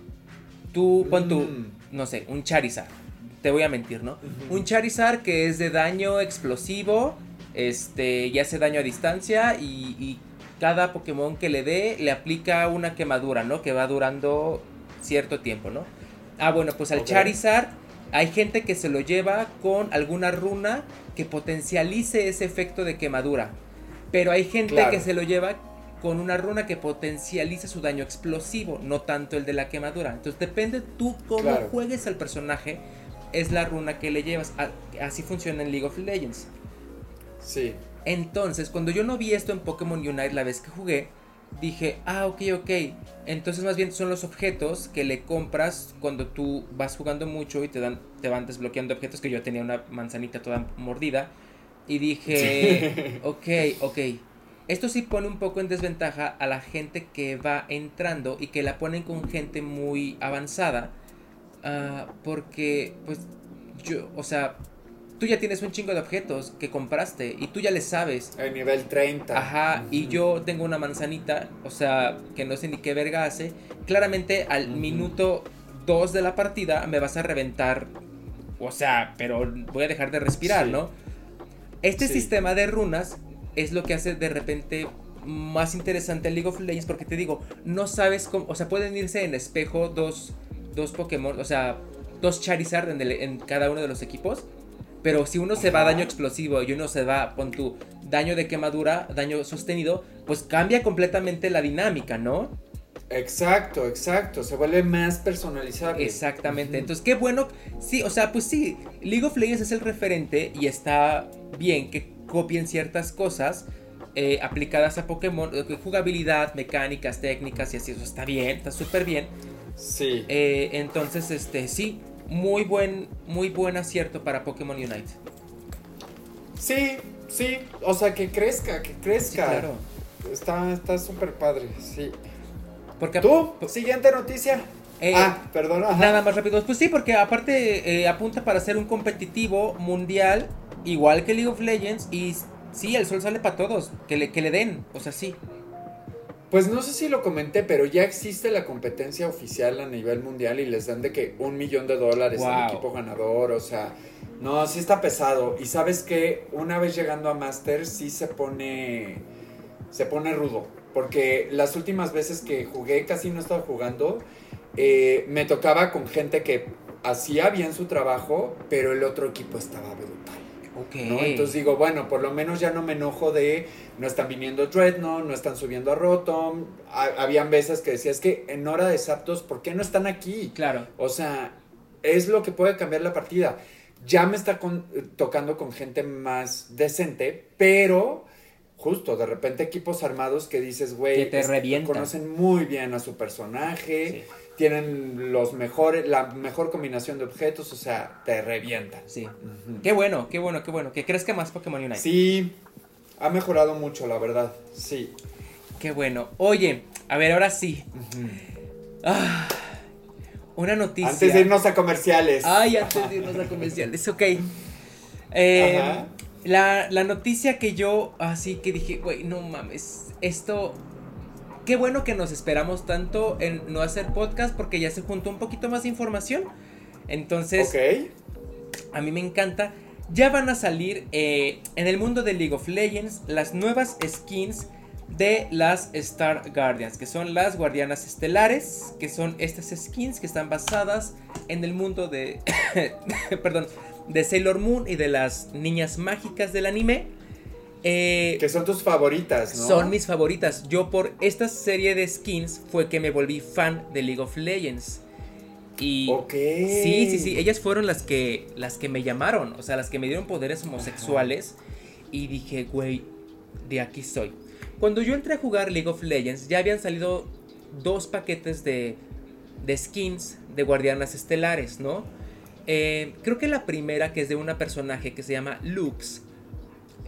tú pon tu, Mm. no sé, un Charizard. Te voy a mentir, ¿no? Un Charizard que es de daño explosivo, este, y hace daño a distancia y, y cada Pokémon que le dé le aplica una quemadura, ¿no? Que va durando cierto tiempo, ¿no? Ah, bueno, pues al. Charizard hay gente que se lo lleva con alguna runa que potencialice ese efecto de quemadura. Pero hay gente Claro. que se lo lleva con una runa que potencializa su daño explosivo, no tanto el de la quemadura. Entonces depende tú cómo Claro. juegues al personaje, es la runa que le llevas. Así funciona en League of Legends. Sí. Entonces, cuando yo no vi esto en Pokémon Unite la vez que jugué, dije, ah, ok, ok. Entonces, más bien son los objetos que le compras cuando tú vas jugando mucho y te, dan, te van desbloqueando objetos. Que yo tenía una manzanita toda mordida. Y dije, ok, ok. Esto sí pone un poco en desventaja a la gente que va entrando y que la ponen con gente muy avanzada. ah, porque, pues, yo, o sea, tú ya tienes un chingo de objetos que compraste y tú ya le sabes. El nivel 30. Ajá, y Ujú. yo tengo una manzanita, o sea, que no sé ni qué verga hace. Claramente al minuto 2 de la partida me vas a reventar. O sea, pero voy a dejar de respirar, Sí. ¿no? Este Sí. sistema de runas es lo que hace de repente más interesante el League of Legends porque te digo, no sabes cómo, o sea, pueden irse en espejo dos, dos Pokémon, o sea, dos Charizard en, el- en cada uno de los equipos, pero si uno se va a daño explosivo y uno se va con tu daño de quemadura, daño sostenido, pues cambia completamente la dinámica, ¿no? Exacto, exacto. Se vuelve más personalizable. Exactamente. Entonces, qué bueno. Sí, o sea, pues sí, League of Legends es el referente y está bien que copien ciertas cosas eh, aplicadas a Pokémon, jugabilidad, mecánicas, técnicas y así, eso está bien, está súper bien. Sí. Eh, entonces, este, sí, muy buen, muy buen acierto para Pokémon Unite. Sí, sí. O sea, que crezca, que Sí, crezca. claro. Está está súper padre, sí. Porque ¿Tú? Siguiente noticia. eh, ah, perdón. ajá. Nada más rápido. Pues sí, porque aparte eh, apunta para ser un competitivo mundial, igual que League of Legends. Y sí, el sol sale para todos. Que le, que le den. O sea, sí. Pues no sé si lo comenté, pero ya existe la competencia oficial a nivel mundial y les dan de que un millón de dólares al equipo ganador, o sea, no, sí está pesado. Y sabes que una vez llegando a Master sí se pone, se pone rudo, porque las últimas veces que jugué casi no estaba jugando, eh, me tocaba con gente que hacía bien su trabajo, pero el otro equipo estaba brutal. Entonces digo, bueno, por lo menos ya no me enojo de no están viniendo Dreadnought, no están subiendo a Rotom. Ha- habían veces que decía, es que en hora de Zapdos, ¿por qué no están aquí? Claro. O sea, es lo que puede cambiar la partida. Ya me está con- tocando con gente más decente, pero justo, de repente equipos armados que dices, Que güey, te es- revientan. conocen muy bien a su personaje, tienen los mejores, la mejor combinación de objetos, o sea, te revientan. Sí. Ujú. Qué bueno, qué bueno, qué bueno. Que crezca más Pokémon Unite. Sí, ha mejorado mucho, la verdad. Sí. Qué bueno. Oye, a ver, ahora sí. Ah, una noticia. Antes de irnos a comerciales. Ay, antes de irnos a comerciales, ok. Eh, Ajá. la, la noticia que yo así que dije, güey, no mames, esto... Qué bueno que nos esperamos tanto en no hacer podcast porque ya se juntó un poquito más de información. Entonces, a mí me encanta. Ya van a salir eh, en el mundo de League of Legends las nuevas skins de las Star Guardians, que son las guardianas estelares, que son estas skins que están basadas en el mundo de, perdón, de Sailor Moon y de las niñas mágicas del anime. Eh, Que son tus favoritas, ¿no? son mis favoritas. Yo por esta serie de skins fue que me volví fan de League of Legends. Y Ok. Sí, sí, sí, ellas fueron las que las que me llamaron, o sea, las que me dieron poderes homosexuales y dije, güey, de aquí soy. Cuando yo entré a jugar League of Legends, ya habían salido dos paquetes de, de skins de guardianas estelares, ¿no? Eh, creo que la primera, que es de una personaje que se llama Lux,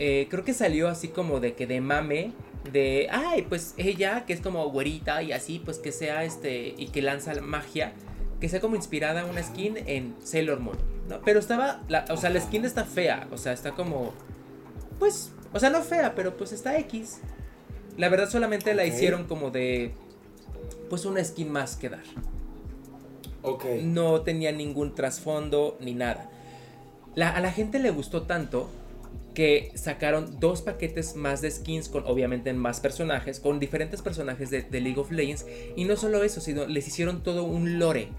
eh, creo que salió así como de que de mame, de, ay, pues ella, que es como güerita y así, pues que sea este, y que lanza magia, que sea como inspirada una skin en Sailor Moon, ¿no? Pero estaba, la, o sea, la skin está fea, o sea, está como, pues, o sea, no fea, pero pues está X. La verdad solamente la hicieron como de, pues una skin más que dar. Ok. No tenía ningún trasfondo ni nada. a la gente le gustó tanto que sacaron dos paquetes más de skins con obviamente más personajes, con diferentes personajes de, League of Legends. Y no solo eso, sino les hicieron todo un lore.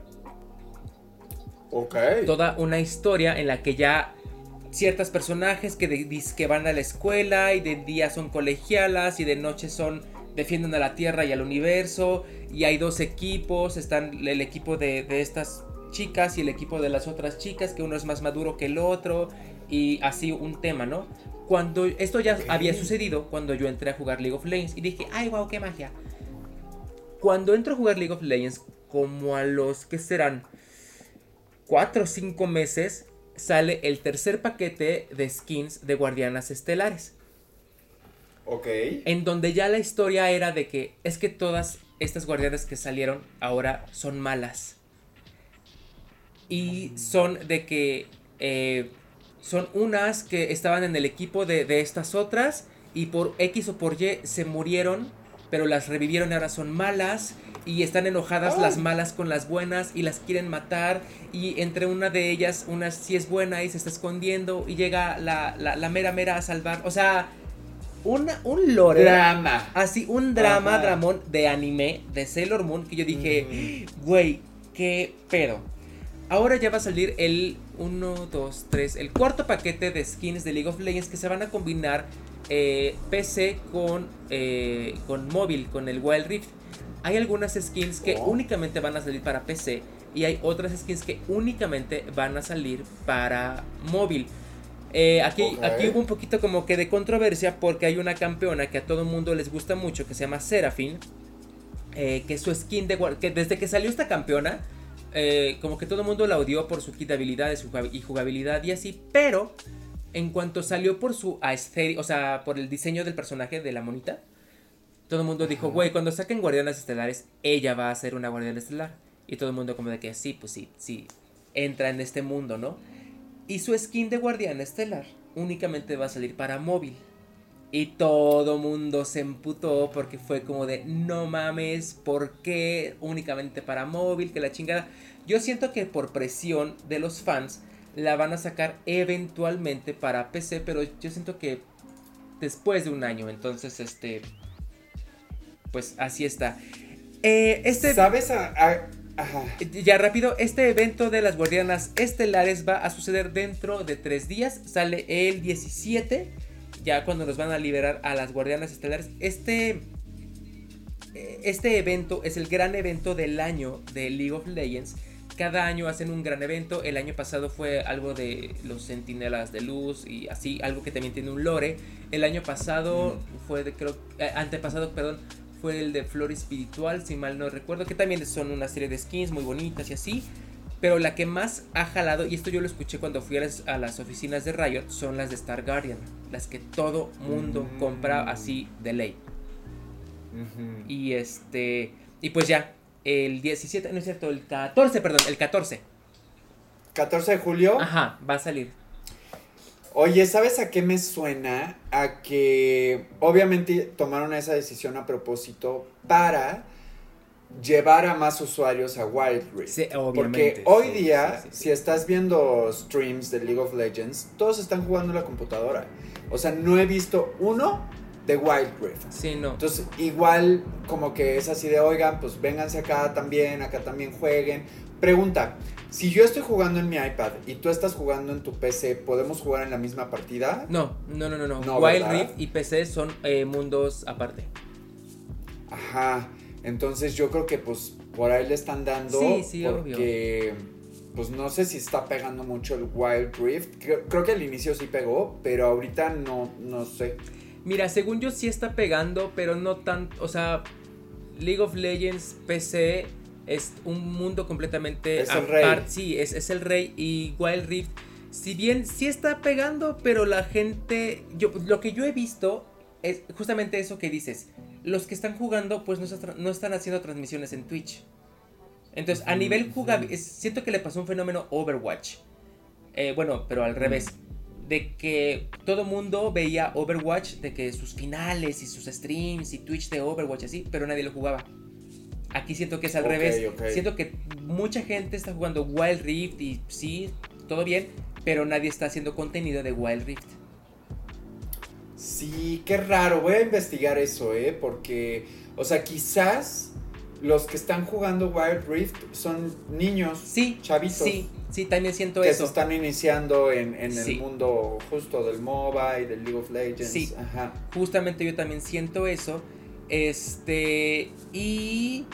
Ok. Toda una historia en la que ya ciertos personajes que, que van a la escuela y de día son colegialas y de noche son defienden a la Tierra y al universo. Y hay dos equipos, están el equipo de, de estas chicas y el equipo de las otras chicas, que uno es más maduro que el otro y así un tema, ¿no? Cuando esto ya había sucedido cuando yo entré a jugar League of Legends y dije, ay, wow, qué magia. Cuando entro a jugar League of Legends, como a los que serán 4 o 5 meses, sale el tercer paquete de skins de Guardianas Estelares. Ok. En donde ya la historia era de que es que todas estas guardianas que salieron ahora son malas. Y son de que eh, son unas que estaban en el equipo de, estas otras y por X o por Y se murieron, pero las revivieron y ahora son malas y están enojadas las malas con las buenas y las quieren matar y entre una de ellas, una sí es buena y se está escondiendo y llega la, la, mera mera a salvar. O sea, una, un lore. Drama. Así, un drama, dramón de anime de Sailor Moon que yo dije, güey, qué pedo. Ahora ya va a salir el 1, 2, 3, el cuarto paquete de skins de League of Legends que se van a combinar eh, PC con, eh, con móvil, con el Wild Rift. Hay algunas skins que oh. únicamente van a salir para PC y hay otras skins que únicamente van a salir para móvil. Eh, aquí, aquí hubo un poquito como que de controversia porque hay una campeona que a todo el mundo les gusta mucho que se llama Seraphine. que su skin de que desde que salió esta campeona eh, como que todo el mundo la odió por su quitabilidad y jugabilidad y así, pero en cuanto salió por su aesthetic, o sea, por el diseño del personaje de la monita, todo el mundo dijo, güey, cuando saquen Guardianes Estelares, ella va a ser una Guardiana Estelar. Y todo el mundo como de que sí, pues sí, sí, entra en este mundo, ¿no? Y su skin de Guardiana Estelar únicamente va a salir para móvil. Y todo mundo se emputó porque fue como de, no mames, ¿por qué únicamente para móvil? Que la chingada. Yo siento que por presión de los fans la van a sacar eventualmente para PC, pero yo siento que después de un año. Entonces, este, pues así está. Eh, este, ¿Sabes? Ajá. Ya rápido, este evento de las guardianas estelares va a suceder dentro de tres días. Sale el 17 ya cuando nos van a liberar a las guardianas estelares. Este, este evento es el gran evento del año de League of Legends. Cada año hacen un gran evento. El año pasado fue algo de los sentinelas de luz y así, algo que también tiene un lore. El año pasado fue de, creo, eh, antepasado, perdón, fue el de Flor Espiritual, si mal no recuerdo, que también son una serie de skins muy bonitas y así. Pero la que más ha jalado, y esto yo lo escuché cuando fui a las, oficinas de Riot, son las de Star Guardian. Las que todo mundo mm. compra así de ley. Y este. Y pues ya, el 17, no es cierto, el 14, perdón, el 14. ¿14 de julio? Ajá, va a salir. Oye, ¿sabes a qué me suena? A que obviamente tomaron esa decisión a propósito para llevar a más usuarios a Wild Rift. Sí, Porque hoy día, si estás viendo streams de League of Legends, todos están jugando en la computadora. O sea, no he visto uno de Wild Rift. Sí, no. Entonces, igual como que es así de, oigan, pues vénganse acá también, acá también jueguen. Pregunta, si yo estoy jugando en mi iPad y tú estás jugando en tu PC, ¿podemos jugar en la misma partida? No, no, no, no. no. Wild Rift y PC son eh, mundos aparte. Ajá. Entonces yo creo que pues por ahí le están dando. Sí, sí, porque, Pues no sé si está pegando mucho el Wild Rift. Creo, que al inicio sí pegó, pero ahorita no, no sé. Mira, según yo sí está pegando, pero no tanto. O sea, League of Legends PC Es un mundo completamente Es el rey. Sí, es, es el rey. Y Wild Rift, si bien sí está pegando, pero la gente. Yo, lo que yo he visto es justamente eso que dices. Los que están jugando, pues no, está- no están haciendo transmisiones en Twitch. Entonces, a nivel jugable, siento que le pasó un fenómeno Overwatch. Eh, bueno, pero al revés. De que todo mundo veía Overwatch, de que sus finales y sus streams y Twitch de Overwatch así, pero nadie lo jugaba. Aquí siento que es al revés. Siento que mucha gente está jugando Wild Rift y sí, todo bien, pero nadie está haciendo contenido de Wild Rift. Sí, qué raro. Voy a investigar eso, ¿eh? Porque, o sea, quizás los que están jugando Wild Rift son niños Sí, chavitos sí, sí, también siento que se eso. están iniciando en, en Sí. el mundo justo del MOBA y del League of Legends. Sí. Ajá. Justamente yo también siento eso. Este, y,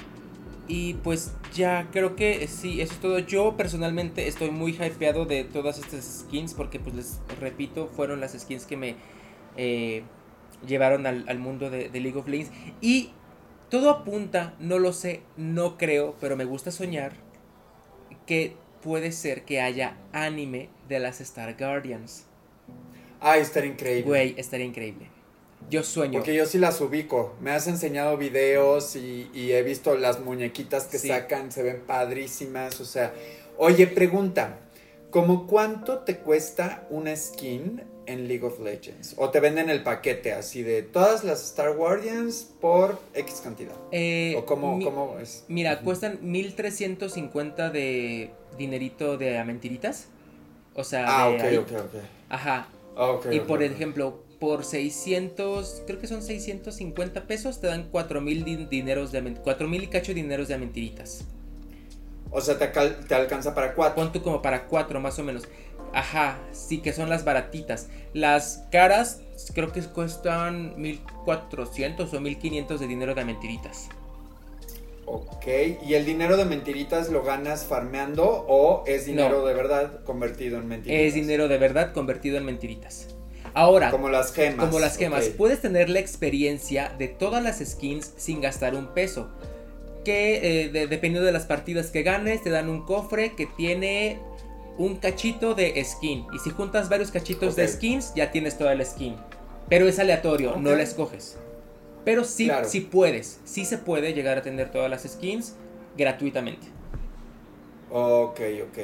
y pues ya creo que sí, eso es todo. Yo personalmente estoy muy hypeado de todas estas skins porque pues les repito, fueron las skins que me eh, llevaron al, al mundo de, de League of Legends. Y todo apunta, no lo sé, no creo, pero me gusta soñar que puede ser que haya anime de las Star Guardians. Ay, estaría increíble. Güey, estaría increíble. Yo sueño. Porque yo sí las ubico. Me has enseñado videos y, y he visto las muñequitas que Sí. sacan, se ven padrísimas. O sea, oye, pregunta: ¿cómo cuánto te cuesta una skin en League of Legends? ¿O te venden el paquete así de todas las Star Guardians por X cantidad? Eh, ¿O cómo, mi- cómo es? Mira, Ujú. cuestan 1350 de dinerito de mentiritas. O sea, Ah, de ok, ahí. ok, ok. Ajá. Ah, ok, y por ejemplo, por 600, creo que son 650 pesos, te dan 4000 din- dineros de men- 4000 y cacho dineros de mentiritas. O sea, te, te alcanza para cuatro. Pon tú como para 4 más o menos. Ajá, sí que son las baratitas. Las caras creo que cuestan 1400 o 1500 de dinero de mentiritas. Ok, ¿y el dinero de mentiritas lo ganas farmeando o es dinero No. de verdad convertido en mentiritas? Es dinero de verdad convertido en mentiritas. Ahora, Como las gemas. Como las gemas, puedes tener la experiencia de todas las skins sin gastar un peso. Que eh, de- dependiendo de las partidas que ganes, te dan un cofre que tiene un cachito de skin. Y si juntas varios cachitos de skins, ya tienes toda la skin. Pero es aleatorio, no la escoges. Pero sí, Claro. sí puedes, sí se puede llegar a tener todas las skins gratuitamente. Ok, ok.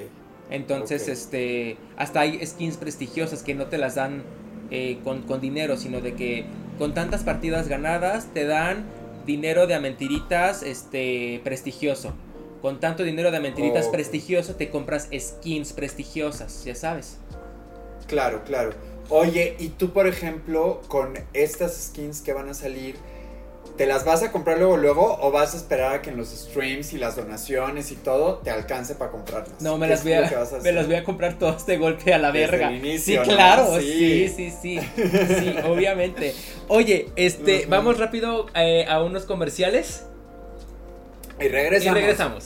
Entonces, este, hasta hay skins prestigiosas que no te las dan eh, con, con dinero, sino de que con tantas partidas ganadas te dan dinero de mentiritas este, prestigioso. Con tanto dinero de mentiritas Ok. prestigioso te compras skins prestigiosas, ya sabes. Claro, claro. Oye, y tú, por ejemplo, con estas skins que van a salir, ¿te las vas a comprar luego, luego o vas a esperar a que en los streams y las donaciones y todo te alcance para comprarlas? No, me ¿Qué las, voy a, me las voy a comprar todas de golpe a la Desde verga. el inicio, sí, ¿no? claro, Sí. sí, sí, sí. Sí, obviamente. Oye, este, vamos rápido eh, a unos comerciales Y regresamos. y regresamos.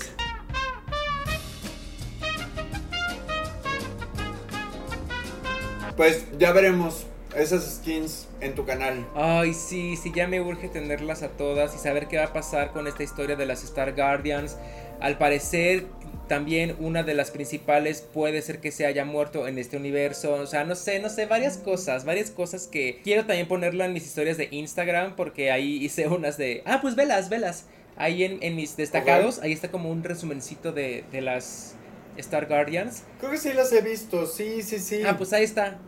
Pues ya veremos esas skins en tu canal. Ay, sí, sí, ya me urge tenerlas a todas y saber qué va a pasar con esta historia de las Star Guardians. Al parecer, también una de las principales puede ser que se haya muerto en este universo. O sea, no sé, no sé, varias cosas, varias cosas que quiero también ponerlo en mis historias de Instagram porque ahí hice unas de... Ah, pues velas, velas. Ahí en, en mis destacados, ahí está como un resumencito de, de las Star Guardians. Creo que sí las he visto, sí, sí, sí. Ah, pues ahí está.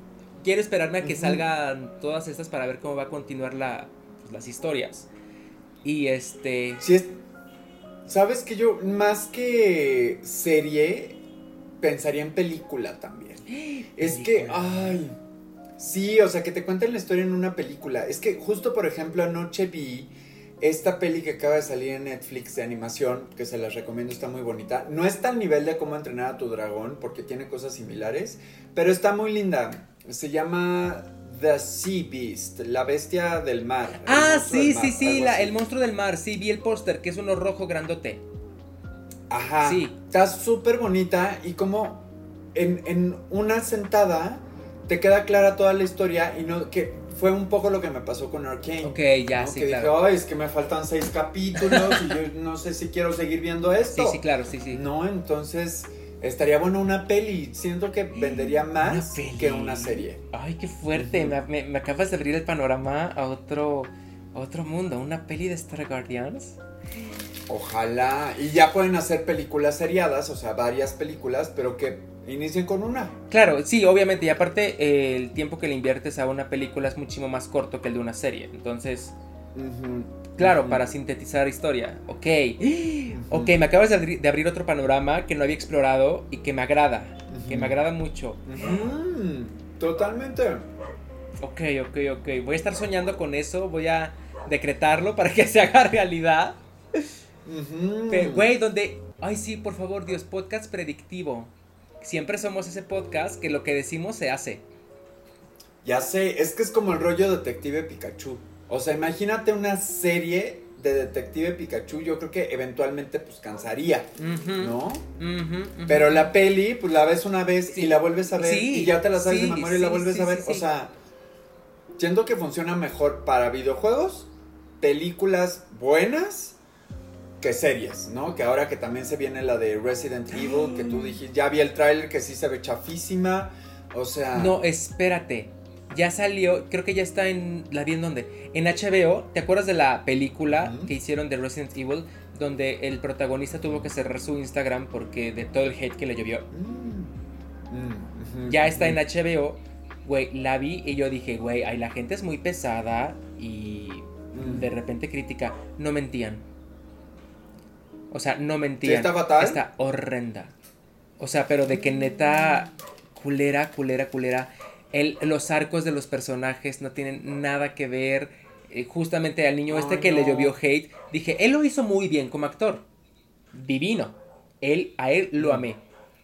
Quiero esperarme a que salgan todas estas para ver cómo va a continuar la, pues, las historias. Y este. Sí es... Sabes que yo, más que serie, pensaría en película también. Es que, ay, sí, o sea, que te cuenten la historia en una película. Es que justo, por ejemplo, anoche vi esta peli que acaba de salir en Netflix de animación, que se las recomiendo, está muy bonita. No está al nivel de cómo entrenar a tu dragón, porque tiene cosas similares, pero está muy linda. Se llama The Sea Beast, la bestia del mar. Ah, sí, mar, sí, sí, la- el monstruo del mar. Sí, vi el póster, que es uno rojo grandote. Ajá. Sí. Está súper bonita y como en, en una sentada te queda clara toda la historia y no que fue un poco lo que me pasó con Arcane. Ok, ya, ¿no? sí, que claro. dije, ay, es que me faltan seis capítulos y yo no sé si quiero seguir viendo esto. Sí, sí, claro, sí, sí. No, entonces estaría bueno una peli. Siento que vendería más que una serie. Ay, qué fuerte. Me acabas de abrir el panorama a otro, a otro mundo. Una peli de Star Guardians. Ojalá. Y ya pueden hacer películas seriadas, o sea, varias películas, pero que inicien con una. Claro, sí, obviamente. Y aparte, eh, el tiempo que le inviertes a una película es muchísimo más corto que el de una serie. Entonces, claro, para sintetizar historia. Ok. Ujú. Ok, me acabas de abrir, de abrir otro panorama que no había explorado y que me agrada. Que me agrada mucho. Totalmente. Ok, ok, ok. Voy a estar soñando con eso. Voy a decretarlo para que se haga realidad. Güey, donde. Ay, sí, por favor, Dios, podcast predictivo. Siempre somos ese podcast que lo que decimos se hace. Ya sé, es que es como el rollo Detective Pikachu. O sea, imagínate una serie de Detective Pikachu, yo creo que eventualmente pues cansaría, ¿no? Pero la peli, pues la ves una vez Sí. y la vuelves a ver Sí, y ya te la sabes sí, de memoria y la vuelves a ver. O sea, siento que funciona mejor para videojuegos, películas buenas que series, ¿no? Que ahora que también se viene la de Resident Evil, que tú dijiste, ya vi el tráiler que sí se ve chafísima. O sea, No, espérate. Ya salió, creo que ya está en. ¿La vi en dónde? En HBO. ¿Te acuerdas de la película que hicieron de Resident Evil? Donde el protagonista tuvo que cerrar su Instagram porque de todo el hate que le llovió. Mm. Mm, Ya está en. HBO. Güey, la vi y yo dije, güey, ay, la gente es muy pesada y Mm. de repente crítica. No mentían. O sea, no ¿Sí mentían. está fatal? Está horrenda. O sea, pero de que neta, culera, culera, culera. El, los arcos de los personajes no tienen nada que ver. Eh, justamente al niño este que le llovió hate, dije, él lo hizo muy bien como actor. Divino. Él, a él lo Mm. amé.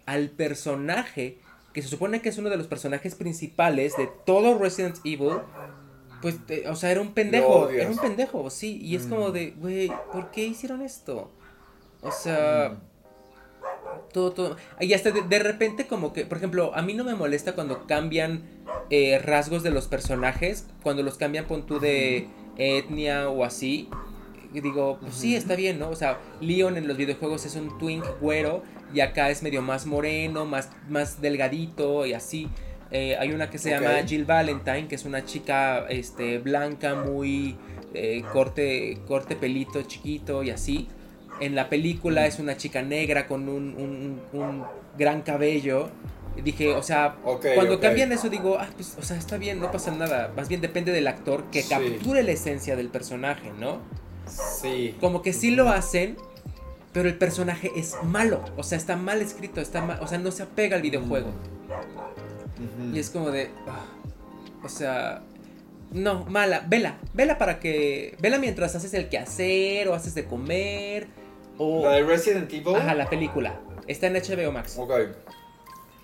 Al personaje, que se supone que es uno de los personajes principales de todo Resident Evil, pues, eh, o sea, era un pendejo. Era un pendejo, sí. Y es Mm. como de, güey, ¿por qué hicieron esto? O sea, Mm. todo, todo. Y hasta de, de repente como que, por ejemplo, a mí no me molesta cuando cambian eh, rasgos de los personajes, cuando los cambian pon tú de etnia o así. Y digo, pues sí, está bien, ¿no? O sea, Leon en los videojuegos es un twink güero y acá es medio más moreno, más, más delgadito y así. Eh, hay una que se llama Jill Valentine, que es una chica este, blanca, muy eh, corte, corte pelito chiquito y así. En la película es una chica negra con un, un- un gran cabello. Dije, o sea, cuando cambian eso digo, ah, pues, o sea, está bien, no pasa nada. Más bien depende del actor que Sí. capture la esencia del personaje, ¿no? Sí. Como que sí lo hacen, pero el personaje es malo. O sea, está mal escrito, está mal, o sea, no se apega al videojuego. Ujú. Y es como de. ah, o sea. No, mala. Vela. Vela para que. Vela mientras haces el quehacer o haces de comer. O. La de Resident Evil. Ajá, la película. Está en HBO Max. Ok.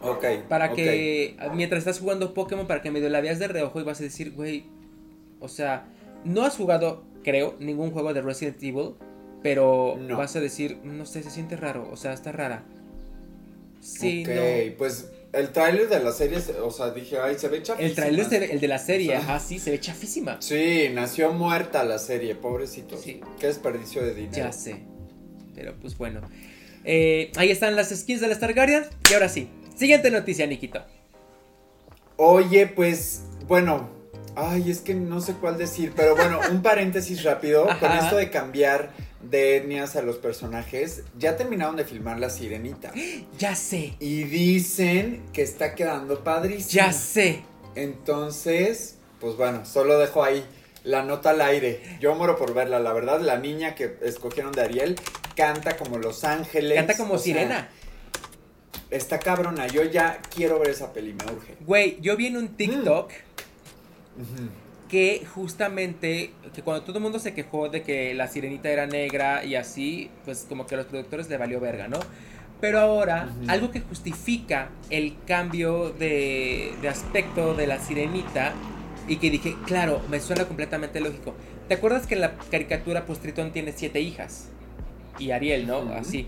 Ok. Para que. Mientras estás jugando Pokémon, para que medio la veas de reojo y vas a decir, güey. O sea, no has jugado, creo, ningún juego de Resident Evil. Pero No. vas a decir, no sé, se siente raro. O sea, está rara. Sí, ok, no. pues el tráiler de la serie, se- o sea, dije, ay, se ve chafísima. El trailer, ve- el de la serie, O sea, ajá, sí, se ve chafísima. Sí, nació muerta la serie, pobrecito. Sí. Qué desperdicio de dinero. Ya sé. Pero pues bueno. Eh, ahí están las skins de la Star Guardian. Y ahora sí. Siguiente noticia, Nikito. Oye, pues, bueno, ay, es que no sé cuál decir, pero bueno, un paréntesis rápido. Ajá. Con esto de cambiar de etnias a los personajes, ya terminaron de filmar La Sirenita. Ya sé. Y dicen que está quedando padrísimo. Ya sé. Entonces, pues bueno, solo dejo ahí la nota al aire. Yo muero por verla, la verdad. La niña que escogieron de Ariel canta como Los Ángeles. Canta como sea, sirena. está cabrona. Yo ya quiero ver esa peli, me urge. Güey, yo vi en un TikTok Ujú. que justamente, que cuando todo el mundo se quejó de que la sirenita era negra y así, pues como que a los productores le valió verga, ¿no? Pero ahora, algo que justifica el cambio de, de aspecto de la sirenita y que dije, claro, me suena completamente lógico. ¿Te acuerdas que en la caricatura pues Tritón tiene siete hijas? Y Ariel, ¿no? Así.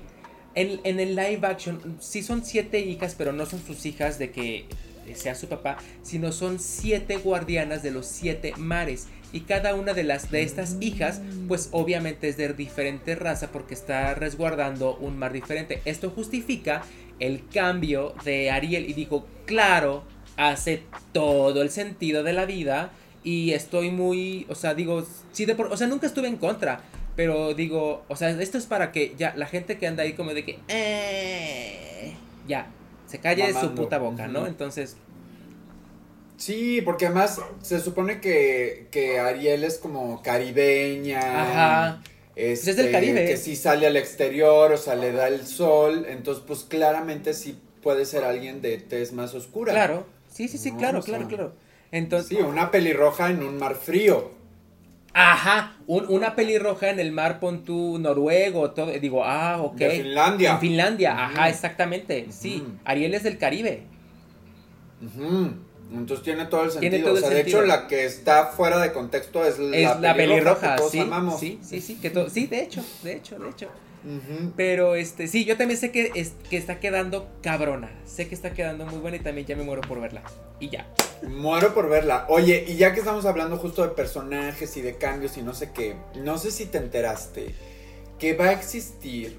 En, en el live action sí son siete hijas, pero no son sus hijas de que sea su papá, sino son siete guardianas de los siete mares. Y cada una de las de estas hijas, pues obviamente es de diferente raza porque está resguardando un mar diferente. Esto justifica el cambio de Ariel. Y digo, claro, hace todo el sentido de la vida. Y estoy muy, o sea, digo, sí de por, o sea, nunca estuve en contra. Pero digo, o sea, esto es para que ya la gente que anda ahí como de que, eh, ya, se calle su puta boca, ¿no? Entonces... Sí, porque además se supone que, que Ariel es como caribeña. Ajá. Este, es del Caribe. Que si sale al exterior, o sea, le da el sol, entonces pues claramente sí puede ser alguien de tez más oscura. Claro, sí, sí, sí, claro, claro, claro. Entonces, sí, una pelirroja en un mar frío. Ajá, una pelirroja en el mar, pon tú noruego, todo. Digo, ah, ok. En Finlandia. En Finlandia, ajá, exactamente. Sí, Ariel es del Caribe. Entonces tiene todo el sentido. o sea, de hecho, la que está fuera de contexto es la, pelirroja, sí, Sí, sí, sí, que sí, de hecho, de hecho, de hecho. Pero este, sí, yo también sé que, es, que está quedando cabrona. Sé que está quedando muy buena y también ya me muero por verla. Y ya. Muero por verla. Oye, y ya que estamos hablando justo de personajes y de cambios y no sé qué, no sé si te enteraste que va a existir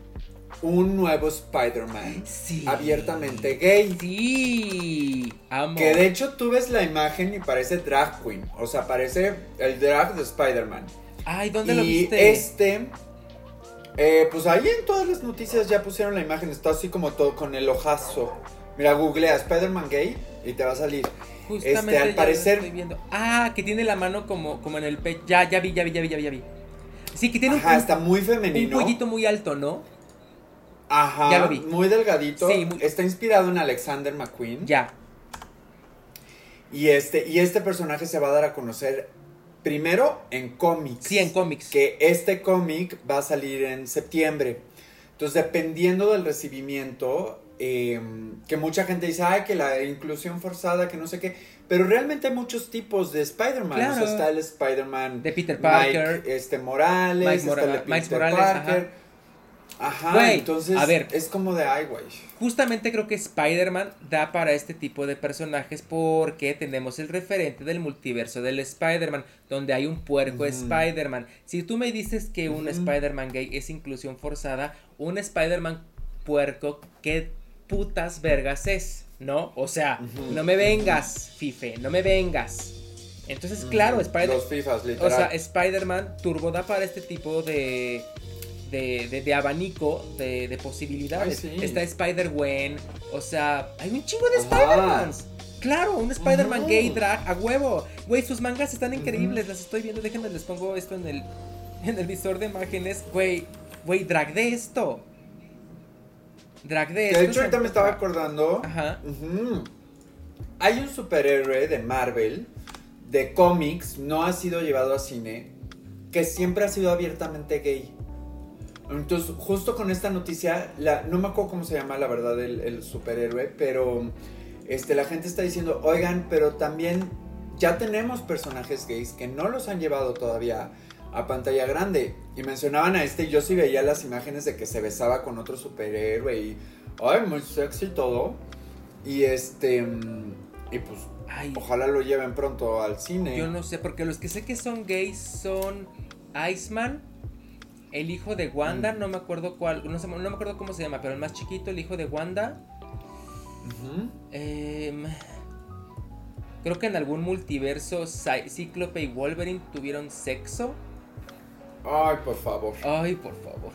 un nuevo Spider-Man abiertamente gay. Sí, amo. Que de hecho tú ves la imagen y parece drag queen. O sea, parece el drag de Spider-Man. Ay, ¿dónde lo viste? Este. Eh, pues ahí en todas las noticias ya pusieron la imagen. Está así como todo con el ojazo. Mira, googlea Spider-Man gay y te va a salir. Justamente este, al parecer. Estoy viendo. Ah, que tiene la mano como, como en el pecho. Ya, ya vi, ya vi, ya vi, ya vi, ya vi. Sí, que tiene Ajá, está muy femenino. Un poquito muy alto, ¿no? Ajá, ya lo vi. muy delgadito. Sí, Está inspirado en Alexander McQueen. Ya. Y este, y este personaje se va a dar a conocer primero en cómics. Sí, en cómics. Que este cómic va a salir en septiembre. Entonces, dependiendo del recibimiento, em, que mucha gente dice, ay, que la inclusión forzada, que no sé qué. Pero realmente hay muchos tipos de Spider-Man. O sea, está el Spider-Man de Peter Parker, este Morales, está el de Peter Parker. Ajá, entonces a ver, es como de ay, güey. Justamente creo que Spider-Man da para este tipo de personajes porque tenemos el referente del multiverso del Spider-Man, donde hay un puerco Spider-Man. Si tú me dices que un Spider-Man gay es inclusión forzada, un Spider-Man puerco, ¿qué putas vergas es? ¿No? O sea, no me vengas, Fife, no me vengas. Entonces, claro, Spider-Man. O sea, Spider-Man Turbo da para este tipo de de, abanico de, posibilidades. Está Spider-Gwen, o sea, hay un chingo de Spider-Mans. Claro, un Spider-Man gay drag a huevo. Güey, sus mangas están increíbles, las estoy viendo. Déjenme, les pongo esto en el, en el visor de imágenes. Güey, güey, drag de esto. Drag de esto. De hecho, ahorita me estaba acordando. Ajá. Hay un superhéroe de Marvel, de cómics, no ha sido llevado a cine, que siempre ha sido abiertamente gay. Entonces, justo con esta noticia, la, no me acuerdo cómo se llama la verdad el, superhéroe, pero este, la gente está diciendo, oigan, pero también ya tenemos personajes gays que no los han llevado todavía a pantalla grande. Y mencionaban a este, y yo sí veía las imágenes de que se besaba con otro superhéroe y, ay, muy sexy todo. Y este, y pues, ojalá lo lleven pronto al cine. Yo no sé, porque los que sé que son gays son Iceman el hijo de Wanda, mm. no me acuerdo cuál, no, me acuerdo cómo se llama, pero el más chiquito, el hijo de Wanda. Em, creo que en algún multiverso Cíclope y Wolverine tuvieron sexo. Ay, por favor. Ay, por favor.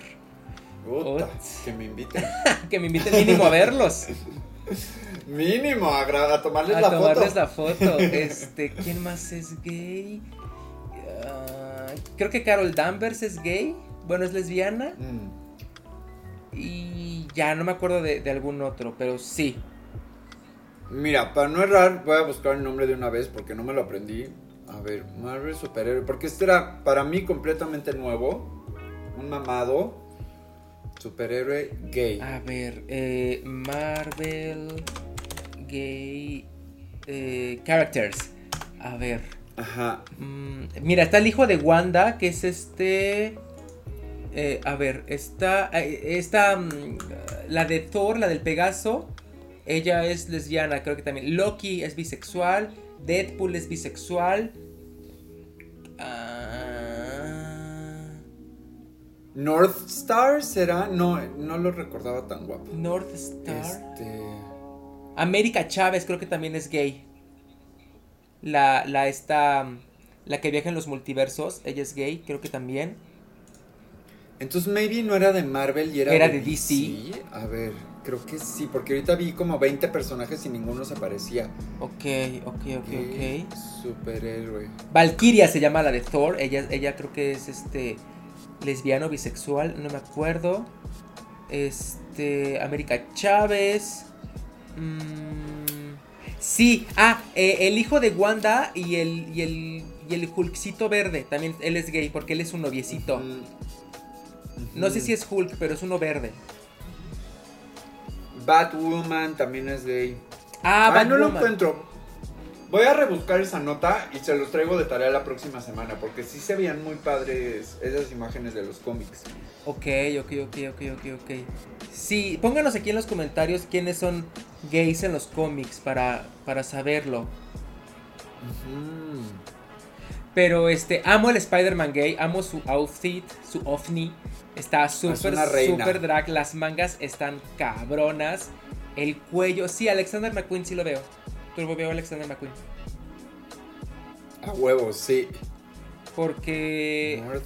que me inviten. que me inviten mínimo a verlos. mínimo, a, tomarles a la tomarles la foto. Este, ¿quién más es gay? Ah, creo que Carol Danvers es gay. Bueno, es lesbiana. Mm. Y ya no me acuerdo de, algún otro, pero sí. Mira, para no errar, voy a buscar el nombre de una vez porque no me lo aprendí. A ver, Marvel Superhéroe. Porque este era para mí completamente nuevo. Un mamado. Superhéroe gay. A ver, eh, Marvel Gay eh, Characters. A ver. Ajá. Mm, mira, está el hijo de Wanda, que es este. Eh, a ver, está, eh, está mm, la de Thor, la del Pegaso. Ella es lesbiana, creo que también. Loki es bisexual. Deadpool es bisexual. Ah, North Star será. No, no lo recordaba tan guapo. North Star. Este. América Chávez creo que también es gay. La, la esta, la que viaja en los multiversos, ella es gay, creo que también. Entonces, maybe no era de Marvel y era, Era de DC. A ver, creo que sí, porque ahorita vi como 20 personajes y ninguno se aparecía. Ok, ok, ok, Qué ok. Superhéroe. Valkyria se llama la de Thor, ella, ella creo que es este lesbiano, bisexual, no me acuerdo. Este, América Chávez. Mm, sí, ah, eh, el hijo de Wanda y el, y el, y el Hulkcito verde, también él es gay porque él es un noviecito. No sé si es Hulk, pero es uno verde. Batwoman también es gay. Ah, Ah, no lo encuentro. Voy a rebuscar esa nota y se los traigo de tarea la próxima semana porque sí se veían muy padres esas imágenes de los cómics. Ok, ok, ok, ok, ok, ok. Sí, pónganos aquí en los comentarios quiénes son gays en los cómics para, para saberlo. Ujú. Pero este, amo el Spider-Man gay, amo su outfit, su ovni. Está súper, reina. súper drag. Las mangas están cabronas. El cuello, sí, Alexander McQueen sí lo veo. Turbo veo Alexander McQueen. A huevos, sí. Porque North.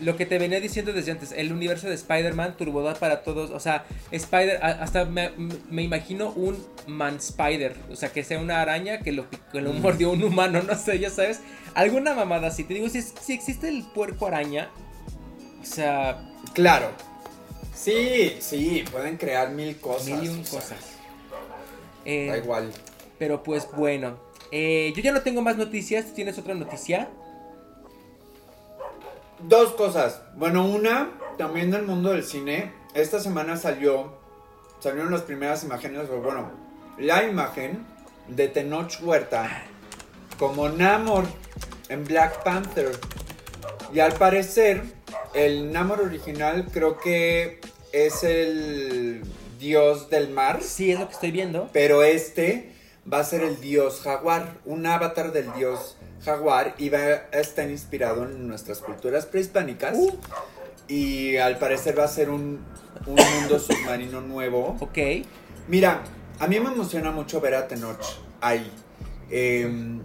Lo que te venía diciendo desde antes, el universo de Spider-Man, Turbodad para todos, o sea, Spider, hasta me, me imagino un man Spider, o sea, que sea una araña que lo, que lo Mm. mordió un humano, no sé, ya sabes, alguna mamada así. Te digo, si, si existe el puerco araña, o sea, Claro. Sí, sí, pueden crear mil cosas. mil y un sea, cosas. Eh, Da igual. pero pues bueno, eh, yo ya no tengo más noticias, ¿tú tienes otra noticia? Dos cosas. Bueno, una, también del mundo del cine. Esta semana salió, salieron las primeras imágenes, o bueno, la imagen de Tenoch Huerta como Namor en Black Panther. Y al parecer, el Namor original creo que es el dios del mar. Sí, es lo que estoy viendo. Pero este va a ser el dios jaguar, un avatar del dios jaguar va a estar inspirado en nuestras culturas prehispánicas. Uh. Y al parecer va a ser un, un mundo submarino nuevo. Ok. Mira, a mí me emociona mucho ver a Tenoch ahí. Em,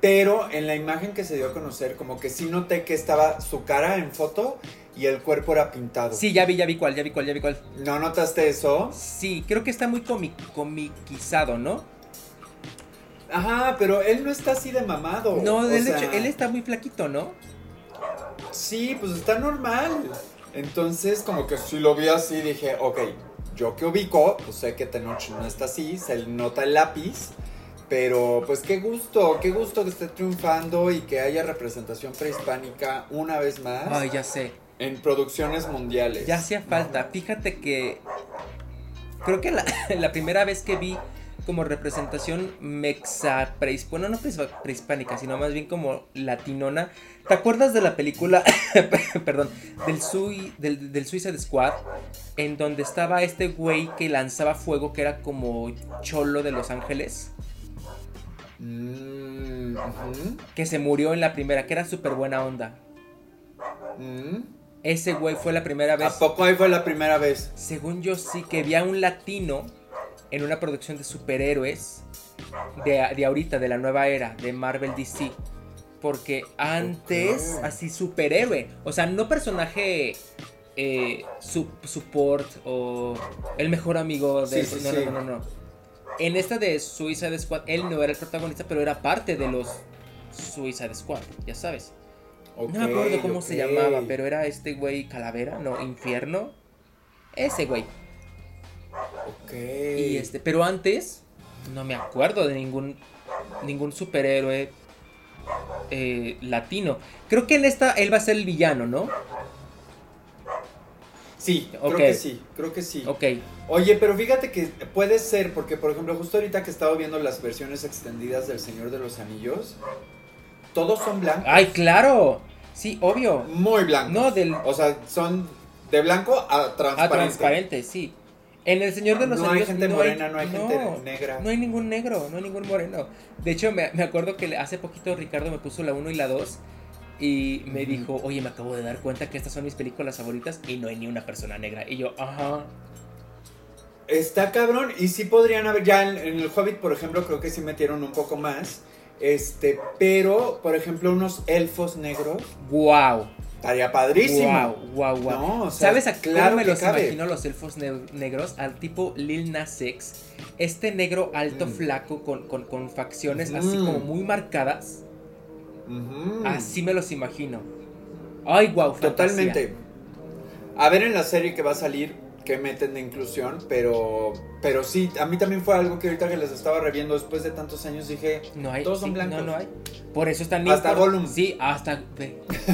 pero en la imagen que se dio a conocer, como que sí noté que estaba su cara en foto y el cuerpo era pintado. Sí, ya vi, ya vi cuál, ya vi cuál, ya vi cuál. ¿No notaste eso? Sí, creo que está muy comi- comiquizado, ¿no? Ajá, pero él no está así de mamado. No, de sea, hecho, él está muy flaquito, ¿no? Sí, pues está normal. Entonces, como que si lo vi así, dije, ok, yo que ubico, pues sé que Tenoch no está así, se le nota el lápiz. Pero pues qué gusto, qué gusto que esté triunfando y que haya representación prehispánica una vez más Ay, ya sé. en producciones mundiales. Ya hacía falta. Fíjate que. Creo que la, la primera vez que vi como representación mexa prehispánica, no prehispa- prehispánica, sino más bien como latinona. ¿Te acuerdas de la película, perdón, del, Sui, del, del Suicide Squad? En donde estaba este güey que lanzaba fuego, que era como cholo de Los Ángeles, Mm, que se murió en la primera, que era súper buena onda. mm. Ese güey fue la primera vez. ¿A poco ahí fue la primera vez? Según yo sí que vi a un latino en una producción de superhéroes de, de ahorita, de la nueva era, de Marvel DC. Porque antes, así superhéroe, o sea, no personaje eh, su- support o el mejor amigo de... Sí, sí, no, sí. no, no, no, no. En esta de Suicide Squad, él no era el protagonista, pero era parte de los Suicide Squad, ya sabes. No me acuerdo cómo se llamaba, pero era este güey Calavera, no, Infierno. Ese güey. Ok. Y este, pero antes no me acuerdo de ningún ningún superhéroe eh, latino. Creo que en esta él va a ser el villano, ¿no? Sí, Ok. creo que sí, creo que sí. Ok. Oye, pero fíjate que puede ser, porque por ejemplo, justo ahorita que he estado viendo las versiones extendidas del Señor de los Anillos, todos son blancos. Ay, claro. Sí, obvio. Muy blancos. No, del O sea, son de blanco a transparente. a transparente, sí. En El Señor de los no Anillos. hay gente morena, no hay gente negra. No hay ningún negro, no hay ningún moreno. De hecho, me, me acuerdo que hace poquito Ricardo me puso la 1 y la 2 y me dijo, oye, me acabo de dar cuenta que estas son mis películas favoritas y no hay ni una persona negra. Y yo, ajá. Está cabrón. Y sí podrían haber. Ya en, en el Hobbit, por ejemplo, creo que sí metieron un poco más. Este, pero, por ejemplo, unos elfos negros. Wow. Estaría padrísimo. Wow, wow, wow. No, o sea, ¿Sabes a claro me los cabe. imagino los elfos ne- negros? Al tipo Lil Nas X. Este negro alto, Mm. flaco, con, con, con facciones así como muy marcadas. Así me los imagino. Ay, wow, Totalmente. A ver en la serie que va a salir que meten de inclusión, pero pero sí, a mí también fue algo que ahorita que les estaba reviendo después de tantos años dije, No hay. Todos son sí, blancos. No, no hay. Por eso es tan Hasta Gollum. Sí, hasta,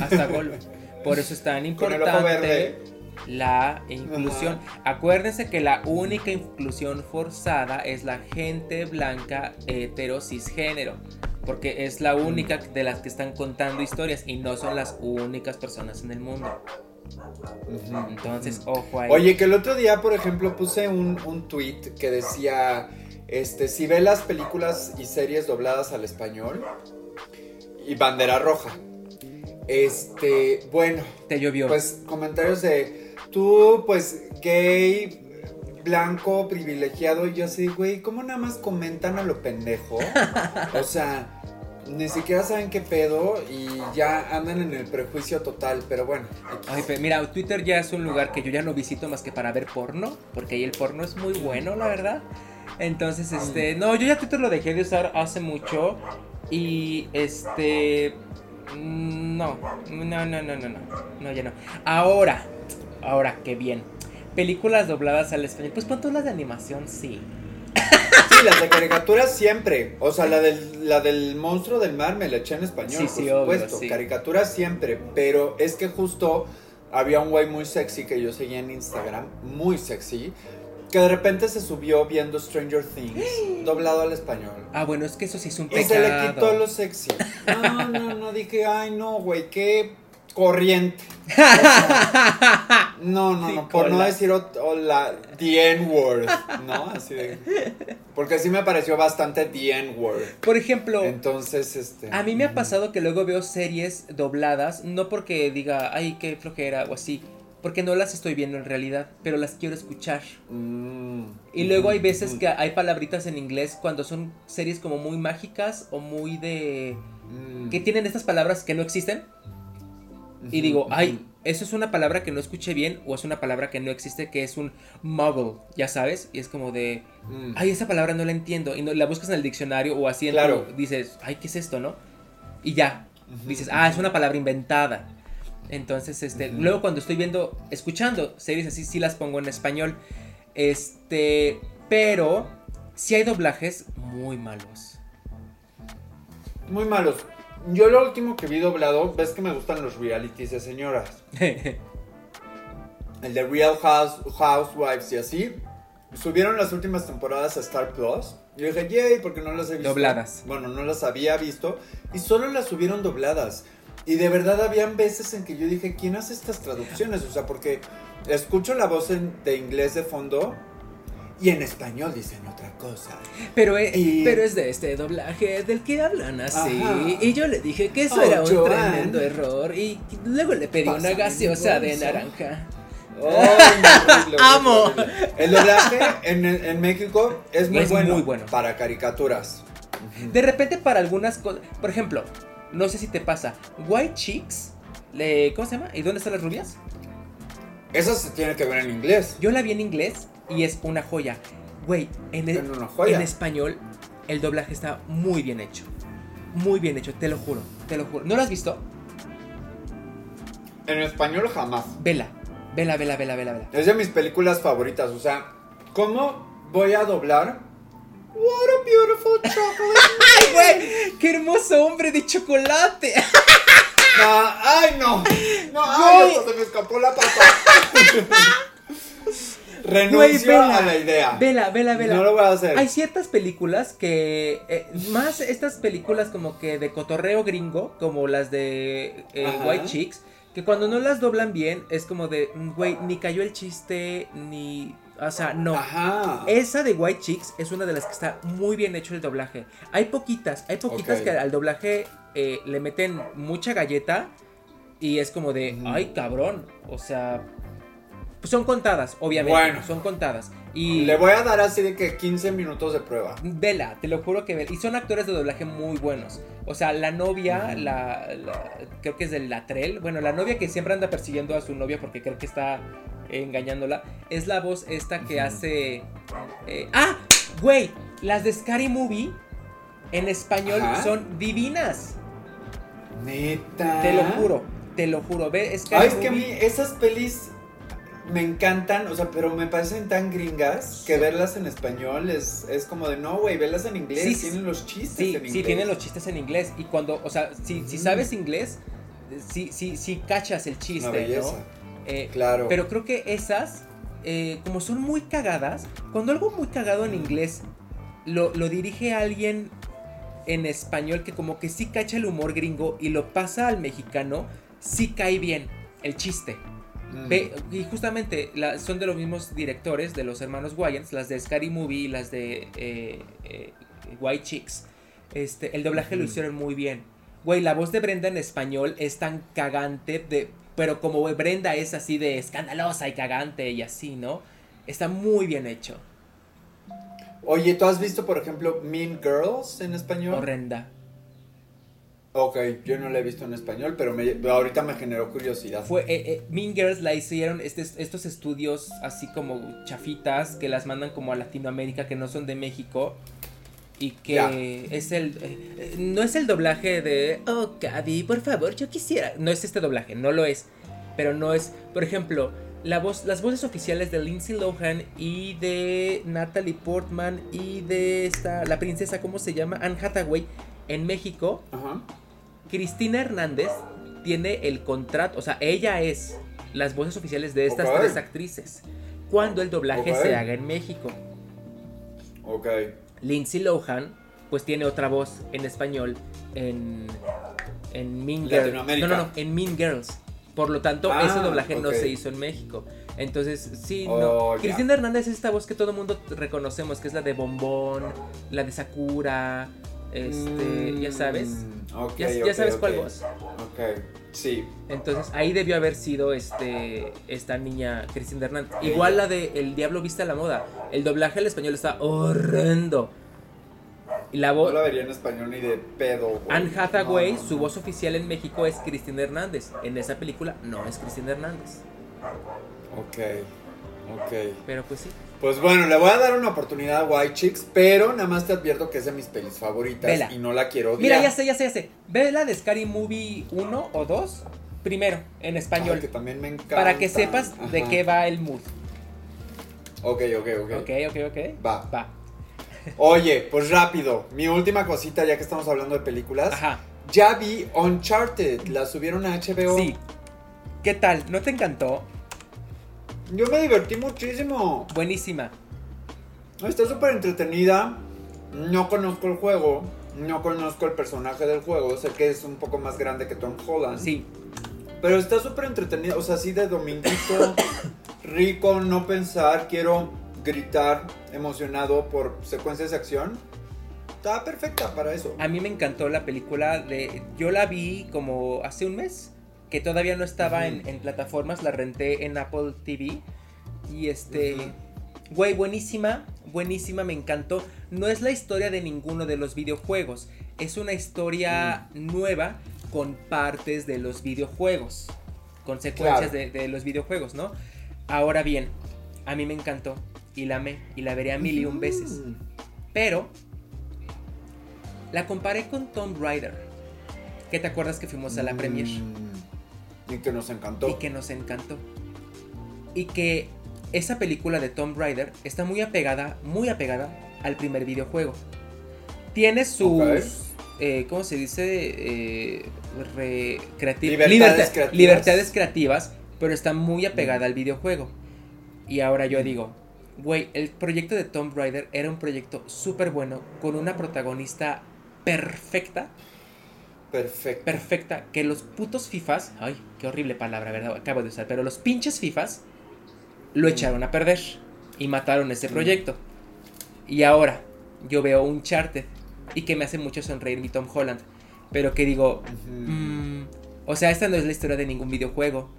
hasta Gollum. Por eso es tan importante la inclusión. Acuérdense que la única inclusión forzada es la gente blanca hetero cisgénero. Porque es la única de las que están contando historias y no son las únicas personas en el mundo. Entonces, ojo ahí. Oye, que el otro día, por ejemplo, puse un, un tweet que decía, este, si ve las películas y series dobladas al español y bandera roja. Este, bueno, te llovió. pues comentarios de tú, pues gay, blanco, privilegiado, y yo así, güey, ¿cómo nada más comentan a lo pendejo? O sea, ni siquiera saben qué pedo y ya andan en el prejuicio total, pero bueno. Ay, pe- mira, Twitter ya es un lugar que yo ya no visito más que para ver porno, porque ahí el porno es muy bueno, la verdad. Entonces, este, no, yo ya Twitter lo dejé de usar hace mucho y este, no, no, no, no, no, no, no, ya no. Ahora, ahora, qué bien. Películas dobladas al español, pues pon todas las de animación, sí. Sí, las de caricaturas siempre. O sea, la del, la del monstruo del mar me la eché en español, Sí, por sí, obvio, supuesto. sí. Caricaturas siempre. Pero es que justo había un güey muy sexy que yo seguía en Instagram, muy sexy, que de repente se subió viendo Stranger Things, doblado al español. Ah, bueno, es que eso sí es un Y pecado. se le quitó lo sexy. No, no, no, dije, ay, no, güey, qué corriente. O sea, no, no, no, por no decir ot- o la the N-word, ¿no? Así de. Porque sí me pareció bastante the N-word. Por ejemplo, Entonces, este. A mí me ha pasado que luego veo series dobladas, no porque diga, ay, qué flojera o así, porque no las estoy viendo en realidad, pero las quiero escuchar. mm, Y luego hay veces mm, que hay palabritas en inglés cuando son series como muy mágicas o muy de... mm, que tienen estas palabras que no existen. Y digo, ay, eso es una palabra que no escuché bien o es una palabra que no existe, que es un muggle, ya sabes. Y es como de, Mm. ay, esa palabra no la entiendo. Y no, la buscas en el diccionario o así Claro. dices, ay, ¿qué es esto, no? Y ya, dices, ah, es una palabra inventada. Entonces, este, luego cuando estoy viendo, escuchando series así, sí las pongo en español. Este, pero sí hay doblajes muy malos. Muy malos. Yo lo último que vi doblado, ves que me gustan los realities de señoras. El de Real House, Housewives y así. Subieron las últimas temporadas a Star Plus. Y yo dije, yay, porque no las he visto. Dobladas. Bueno, no las había visto. Y solo las subieron dobladas. Y de verdad habían veces en que yo dije, ¿quién hace estas traducciones? O sea, porque escucho la voz en- de inglés de fondo y en español dicen otra cosa. Pero, es, Y- pero es de este doblaje del que hablan así. Ajá. Y yo le dije que eso Oh, era un Joan. tremendo error. Y luego le pedí una gaseosa de naranja. ¡Ay, horrible, Amo. horrible! El doblaje en, en México es muy Es bueno. muy bueno. Para caricaturas. De repente para algunas cosas, por ejemplo, no sé si te pasa, White Chicks, le, ¿cómo se llama? ¿Y dónde están las rubias? Eso se tiene que ver en inglés. Yo la vi en inglés y es una joya. Güey, en, el- Es una joya. en español el doblaje está muy bien hecho. Muy bien hecho, te lo juro, te lo juro. ¿No lo has visto? En español jamás. Vela, vela, vela, vela, vela, vela. Es de mis películas favoritas. O sea, ¿cómo voy a doblar? What a beautiful chocolate. ¡Ay, güey! ¡Qué hermoso hombre de chocolate! No, ¡Ay, no! No, ay, Güey. hasta se me escapó la pata. Renuncio vela. a la idea. Vela, vela, vela. No lo voy a hacer. Hay ciertas películas que, eh, más estas películas como que de cotorreo gringo, como las de eh, Ajá. White Chicks, que cuando no las doblan bien es como de, mm, güey, ni cayó el chiste, ni... O sea, no. Ajá. Esa de White Chicks es una de las que está muy bien hecho el doblaje. Hay poquitas, hay poquitas que al doblaje eh, le meten mucha galleta y es como de, ay cabrón. O sea, pues son contadas, obviamente. Bueno. Son contadas. Y Le voy a dar así de que 15 minutos de prueba. vela, te lo juro que vela. Y son actores de doblaje muy buenos. O sea, la novia, la, la- creo que es del Latrell. Bueno, la novia que siempre anda persiguiendo a su novia porque cree que está engañándola. Es la voz esta que hace. eh, ¡Ah! Güey, las de Scary Movie en español Ajá. son divinas. Neta. Te lo juro, te lo juro. Ve, Scary Ay, es que a mí esas pelis me encantan, o sea, pero me parecen tan gringas que verlas en español es, es como de no, güey, verlas en inglés, Sí, tienen los chistes Sí, en inglés. sí, tienen los chistes en inglés. Y cuando, o sea, si, si sabes inglés, sí, sí, sí cachas el chiste. ¿no? Eh, Claro. Pero creo que esas, eh, como son muy cagadas, cuando algo muy cagado en inglés lo, lo dirige a alguien en español que como que sí cacha el humor gringo y lo pasa al mexicano, sí cae bien el chiste. Mm. Ve, y justamente la- son de los mismos directores, de los hermanos Wayans, las de Scary Movie y las de eh, eh, White Chicks. Este, el doblaje lo hicieron muy bien. Güey, la voz de Brenda en español es tan cagante, de, pero como Brenda es así de escandalosa y cagante y así, ¿no? Está muy bien hecho. Oye, ¿tú has visto, por ejemplo, Mean Girls en español? Horrenda. Ok, yo no la he visto en español, pero me- ahorita me generó curiosidad. Fue, eh, eh, Mean Girls la hicieron este- estos estudios así como chafitas que las mandan como a Latinoamérica que no son de México y que Ya. es el eh, eh, no es el doblaje de oh Gaby por favor yo quisiera no es este doblaje no lo es pero no es por ejemplo la voz las voces oficiales de Lindsay Lohan y de Natalie Portman y de esta la princesa cómo se llama Anne Hathaway en México Ajá. Cristina Hernández tiene el contrato, o sea, ella es las voces oficiales de estas tres actrices. Cuando el doblaje se haga en México. Ok. Lindsay Lohan, pues tiene otra voz en español en, en Mean Girls. No, no, no, en Mean Girls. Por lo tanto, Ah, ese doblaje no se hizo en México. Entonces, sí, Oh, no. ya. Cristina Hernández es esta voz que todo el mundo reconocemos, que es la de Bombón, la de Sakura, este, ya sabes. Mm, Ya, sabes cuál voz. Ok, sí. Entonces ahí debió haber sido este esta niña Cristina Hernández. Igual la de El Diablo Viste a la Moda. El doblaje al español está horrendo. Y la No voz. la vería en español ni de pedo, güey. Anne Hathaway, No, no, su no. voz oficial en México es Cristina Hernández. En esa película no es Cristina Hernández. Ok, ok. Pero pues sí. Pues bueno, le voy a dar una oportunidad a White Chicks, pero nada más te advierto que es de mis pelis favoritas Vela. y no la quiero odiar. Mira, ya sé, ya sé, ya sé. Ve la de Scary Movie 1 o 2 primero en Ay, español. que también me encanta. para que sepas de qué va el mood. Ok, ok, ok. Ok, ok, ok. Va. Va. Oye, pues rápido, mi última cosita ya que estamos hablando de películas. Ajá. Ya vi Uncharted, la subieron a HBO. Sí. ¿Qué tal? ¿No te encantó? Yo me divertí muchísimo. Buenísima. Está súper entretenida. No conozco el juego. No conozco el personaje del juego. Sé que es un poco más grande que Tom Holland. Sí. Pero está súper entretenida. O sea, así de dominguito. rico, no pensar. Quiero gritar emocionado por secuencias de acción. Está perfecta para eso. A mí me encantó la película de... Yo la vi como hace un mes, que todavía no estaba en, en plataformas, la renté en Apple TV. Y este... Güey, buenísima, buenísima, me encantó. No es la historia de ninguno de los videojuegos, es una historia nueva con partes de los videojuegos, consecuencias Claro. de, de los videojuegos, ¿no? Ahora bien, a mí me encantó y la amé y la veré a mil y un veces. Pero la comparé con Tomb Raider. Que te acuerdas que fuimos a la premier Mm. Y que nos encantó. y que nos encantó. Y que esa película de Tomb Raider está muy apegada, muy apegada al primer videojuego. Tiene sus, eh, ¿cómo se dice? Eh, re- creati- Libertades liberta- creativas. libertades creativas, pero está muy apegada al videojuego. Y ahora yo digo, güey, el proyecto de Tomb Raider era un proyecto súper bueno, con una protagonista perfecta, Perfecto. perfecta, que los putos FIFAs, ay, qué horrible palabra, ¿verdad? Acabo de usar, pero los pinches FIFAs lo echaron a perder. Y mataron ese proyecto. Y ahora yo veo un Uncharted y que me hace mucho sonreír mi Tom Holland. Pero que digo, mm, o sea, esta no es la historia de ningún videojuego.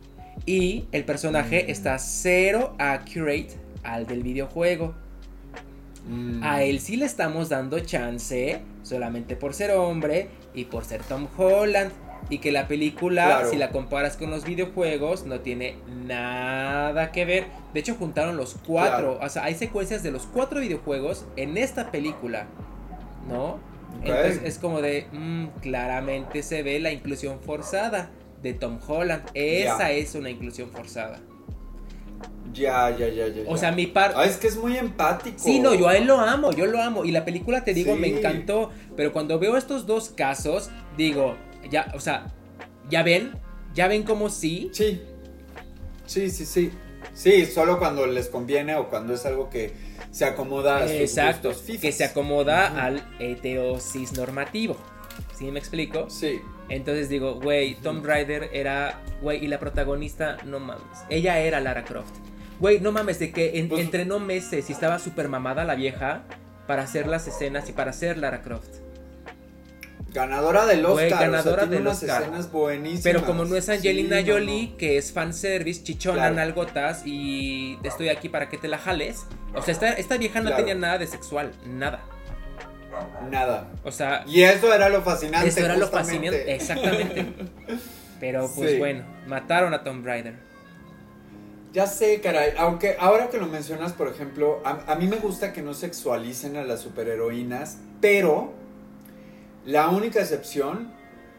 Y el personaje está cero accurate al del videojuego. A él sí le estamos dando chance solamente por ser hombre y por ser Tom Holland. Y que la película, si la comparas con los videojuegos, no tiene nada que ver. De hecho, juntaron los cuatro. O sea, hay secuencias de los cuatro videojuegos en esta película. ¿No? Entonces es como de, mm, claramente se ve la inclusión forzada de Tom Holland. Esa es una inclusión forzada. Ya, ya, ya, ya. O sea, mi parte. Ah, es que es muy empático. Sí, no, yo a él lo amo, yo lo amo. Y la película, te digo, me encantó. Pero cuando veo estos dos casos, digo, ya, o sea, ya ven, ya ven como sí. Sí. Sí, sí, sí. Sí, solo cuando les conviene o cuando es algo que se acomoda a sus Exacto, que se acomoda al heterosis normativo. ¿Sí me explico? Sí. Entonces digo, güey, Tom Rider era, güey, y la protagonista, no mames, ella era Lara Croft. Güey, no mames, de que pues entrenó meses y estaba súper mamada la vieja para hacer las escenas y para hacer Lara Croft. Ganadora del Oscar. ganadora de unas escenas buenísimas. Pero como no es Angelina Jolie, que es fanservice, chichona, nalgotas y estoy aquí para que te la jales. O sea, esta, esta vieja no tenía nada de sexual, nada. Nada. O sea. Y eso era lo fascinante. Eso era lo fascinante, exactamente. Pero pues bueno, mataron a Tom Raider. Ya sé, caray. Aunque ahora que lo mencionas, por ejemplo, a mí me gusta que no sexualicen a las superheroínas, pero la única excepción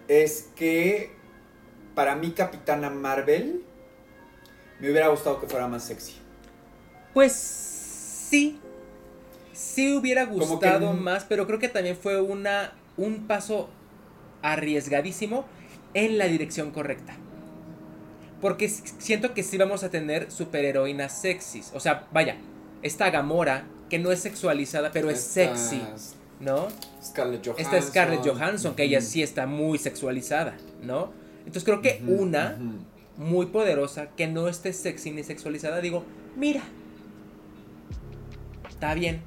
es que para mí Capitana Marvel me hubiera gustado que fuera más sexy. Pues sí. Sí hubiera gustado más, pero creo que también fue una un paso arriesgadísimo en la dirección correcta. Porque siento que sí vamos a tener superheroínas sexys. O sea, vaya, esta Gamora, que no es sexualizada, pero es sexy. ¿no? Scarlett Johansson. Esta Scarlett Johansson, que ella sí está muy sexualizada, ¿no? Entonces creo que una muy poderosa que no esté sexy ni sexualizada, digo, mira, está bien,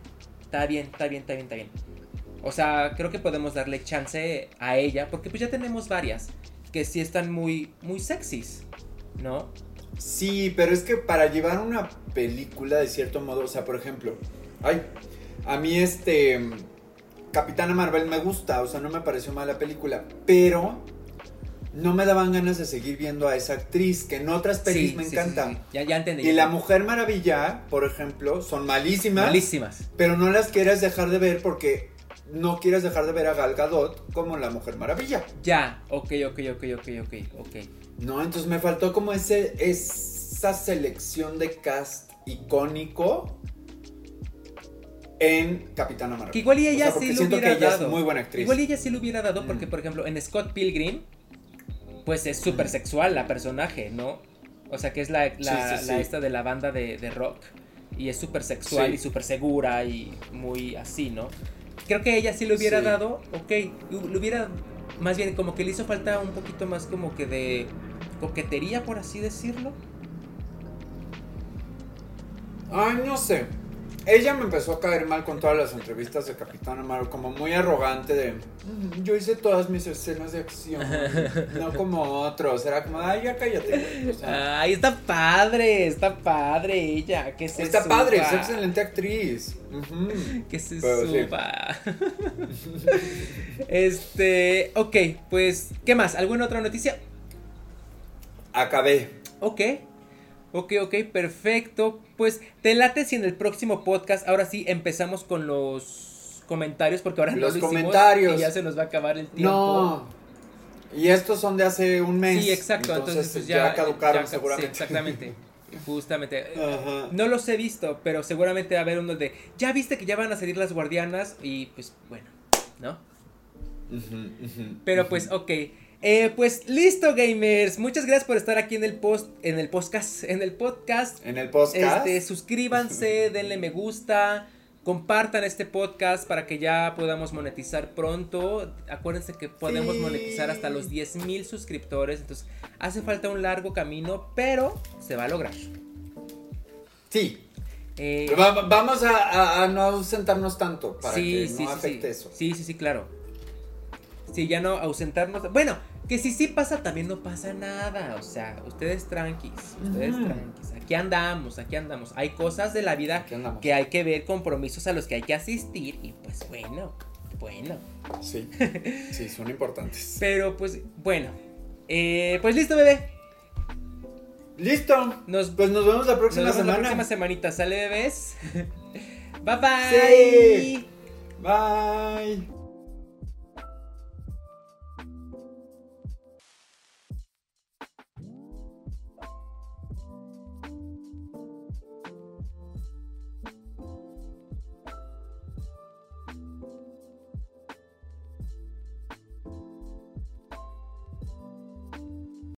está bien, está bien, está bien, está bien. O sea, creo que podemos darle chance a ella, porque pues ya tenemos varias que sí están muy, muy sexys, ¿no? Sí, pero es que para llevar una película de cierto modo, o sea, por ejemplo, ay, a mí este Capitana Marvel me gusta, o sea, no me pareció mala película, pero no me daban ganas de seguir viendo a esa actriz, que en otras pelis me encanta. ya, ya entendí. Y La Mujer Maravilla, por ejemplo, son malísimas. Malísimas. Pero no las quieras dejar de ver porque no quieres dejar de ver a Gal Gadot como La Mujer Maravilla. Ya, ok, ok, ok, ok, ok, ok. No, entonces me faltó como ese, esa selección de cast icónico en Capitana Marvel. Que igual y ella sí lo hubiera dado. muy buena actriz. Igual y ella sí lo hubiera dado porque, mm. por ejemplo, en Scott Pilgrim, pues es súper sexual la personaje, ¿no? O sea, que es la, esta de la banda de, rock. Y es súper sexual y súper segura y muy así, ¿no? Creo que ella sí lo hubiera dado, ok. Le hubiera, más bien, como que le hizo falta un poquito más como que de coquetería, por así decirlo. Ay, no sé ella me empezó a caer mal con todas las entrevistas de Capitán Marvel, como muy arrogante de, mm, yo hice todas mis escenas de acción, no como otros, era como, ay, ya cállate. ay, está padre, está padre ella, que se Está padre, es excelente actriz. Que se suba. este, ok, pues, ¿qué más? ¿Alguna otra noticia? Acabé. Ok. Ok, ok, perfecto. Pues te late si en el próximo podcast, ahora sí, empezamos con los comentarios, porque ahora los no comentarios. y ya se nos va a acabar el tiempo. No. Y estos son de hace un mes. Sí, exacto. Entonces, pues ya, caducaron seguramente. Sí, exactamente. Justamente. No los he visto, pero seguramente va a haber uno de. Ya viste que ya van a salir las guardianas y pues bueno, ¿no? pero pues, ok. Eh, pues listo, gamers. Muchas gracias por estar aquí en el post, en el podcast, en el podcast. En el podcast. Este, suscríbanse, denle me gusta, compartan este podcast para que ya podamos monetizar pronto. Acuérdense que podemos monetizar hasta los 10 mil suscriptores. Entonces, hace falta un largo camino, pero se va a lograr. Sí. Eh, Va- va- vamos a, a- a no ausentarnos tanto para sí, que sí, no afecte eso. Sí, sí, sí, claro. Sí, ya no ausentarnos. Bueno, que si sí pasa, también no pasa nada. O sea, ustedes tranquis, ustedes tranquis. Aquí andamos, aquí andamos. Hay cosas de la vida que hay que ver, compromisos a los que hay que asistir. Y pues bueno, bueno. Sí, sí, son importantes. Pero pues, bueno. Eh, pues listo, bebé. Listo. Nos, Pues nos vemos la nos próxima vemos la semana. próxima semanita. ¿Sale, bebés? bye bye. Sí. Bye.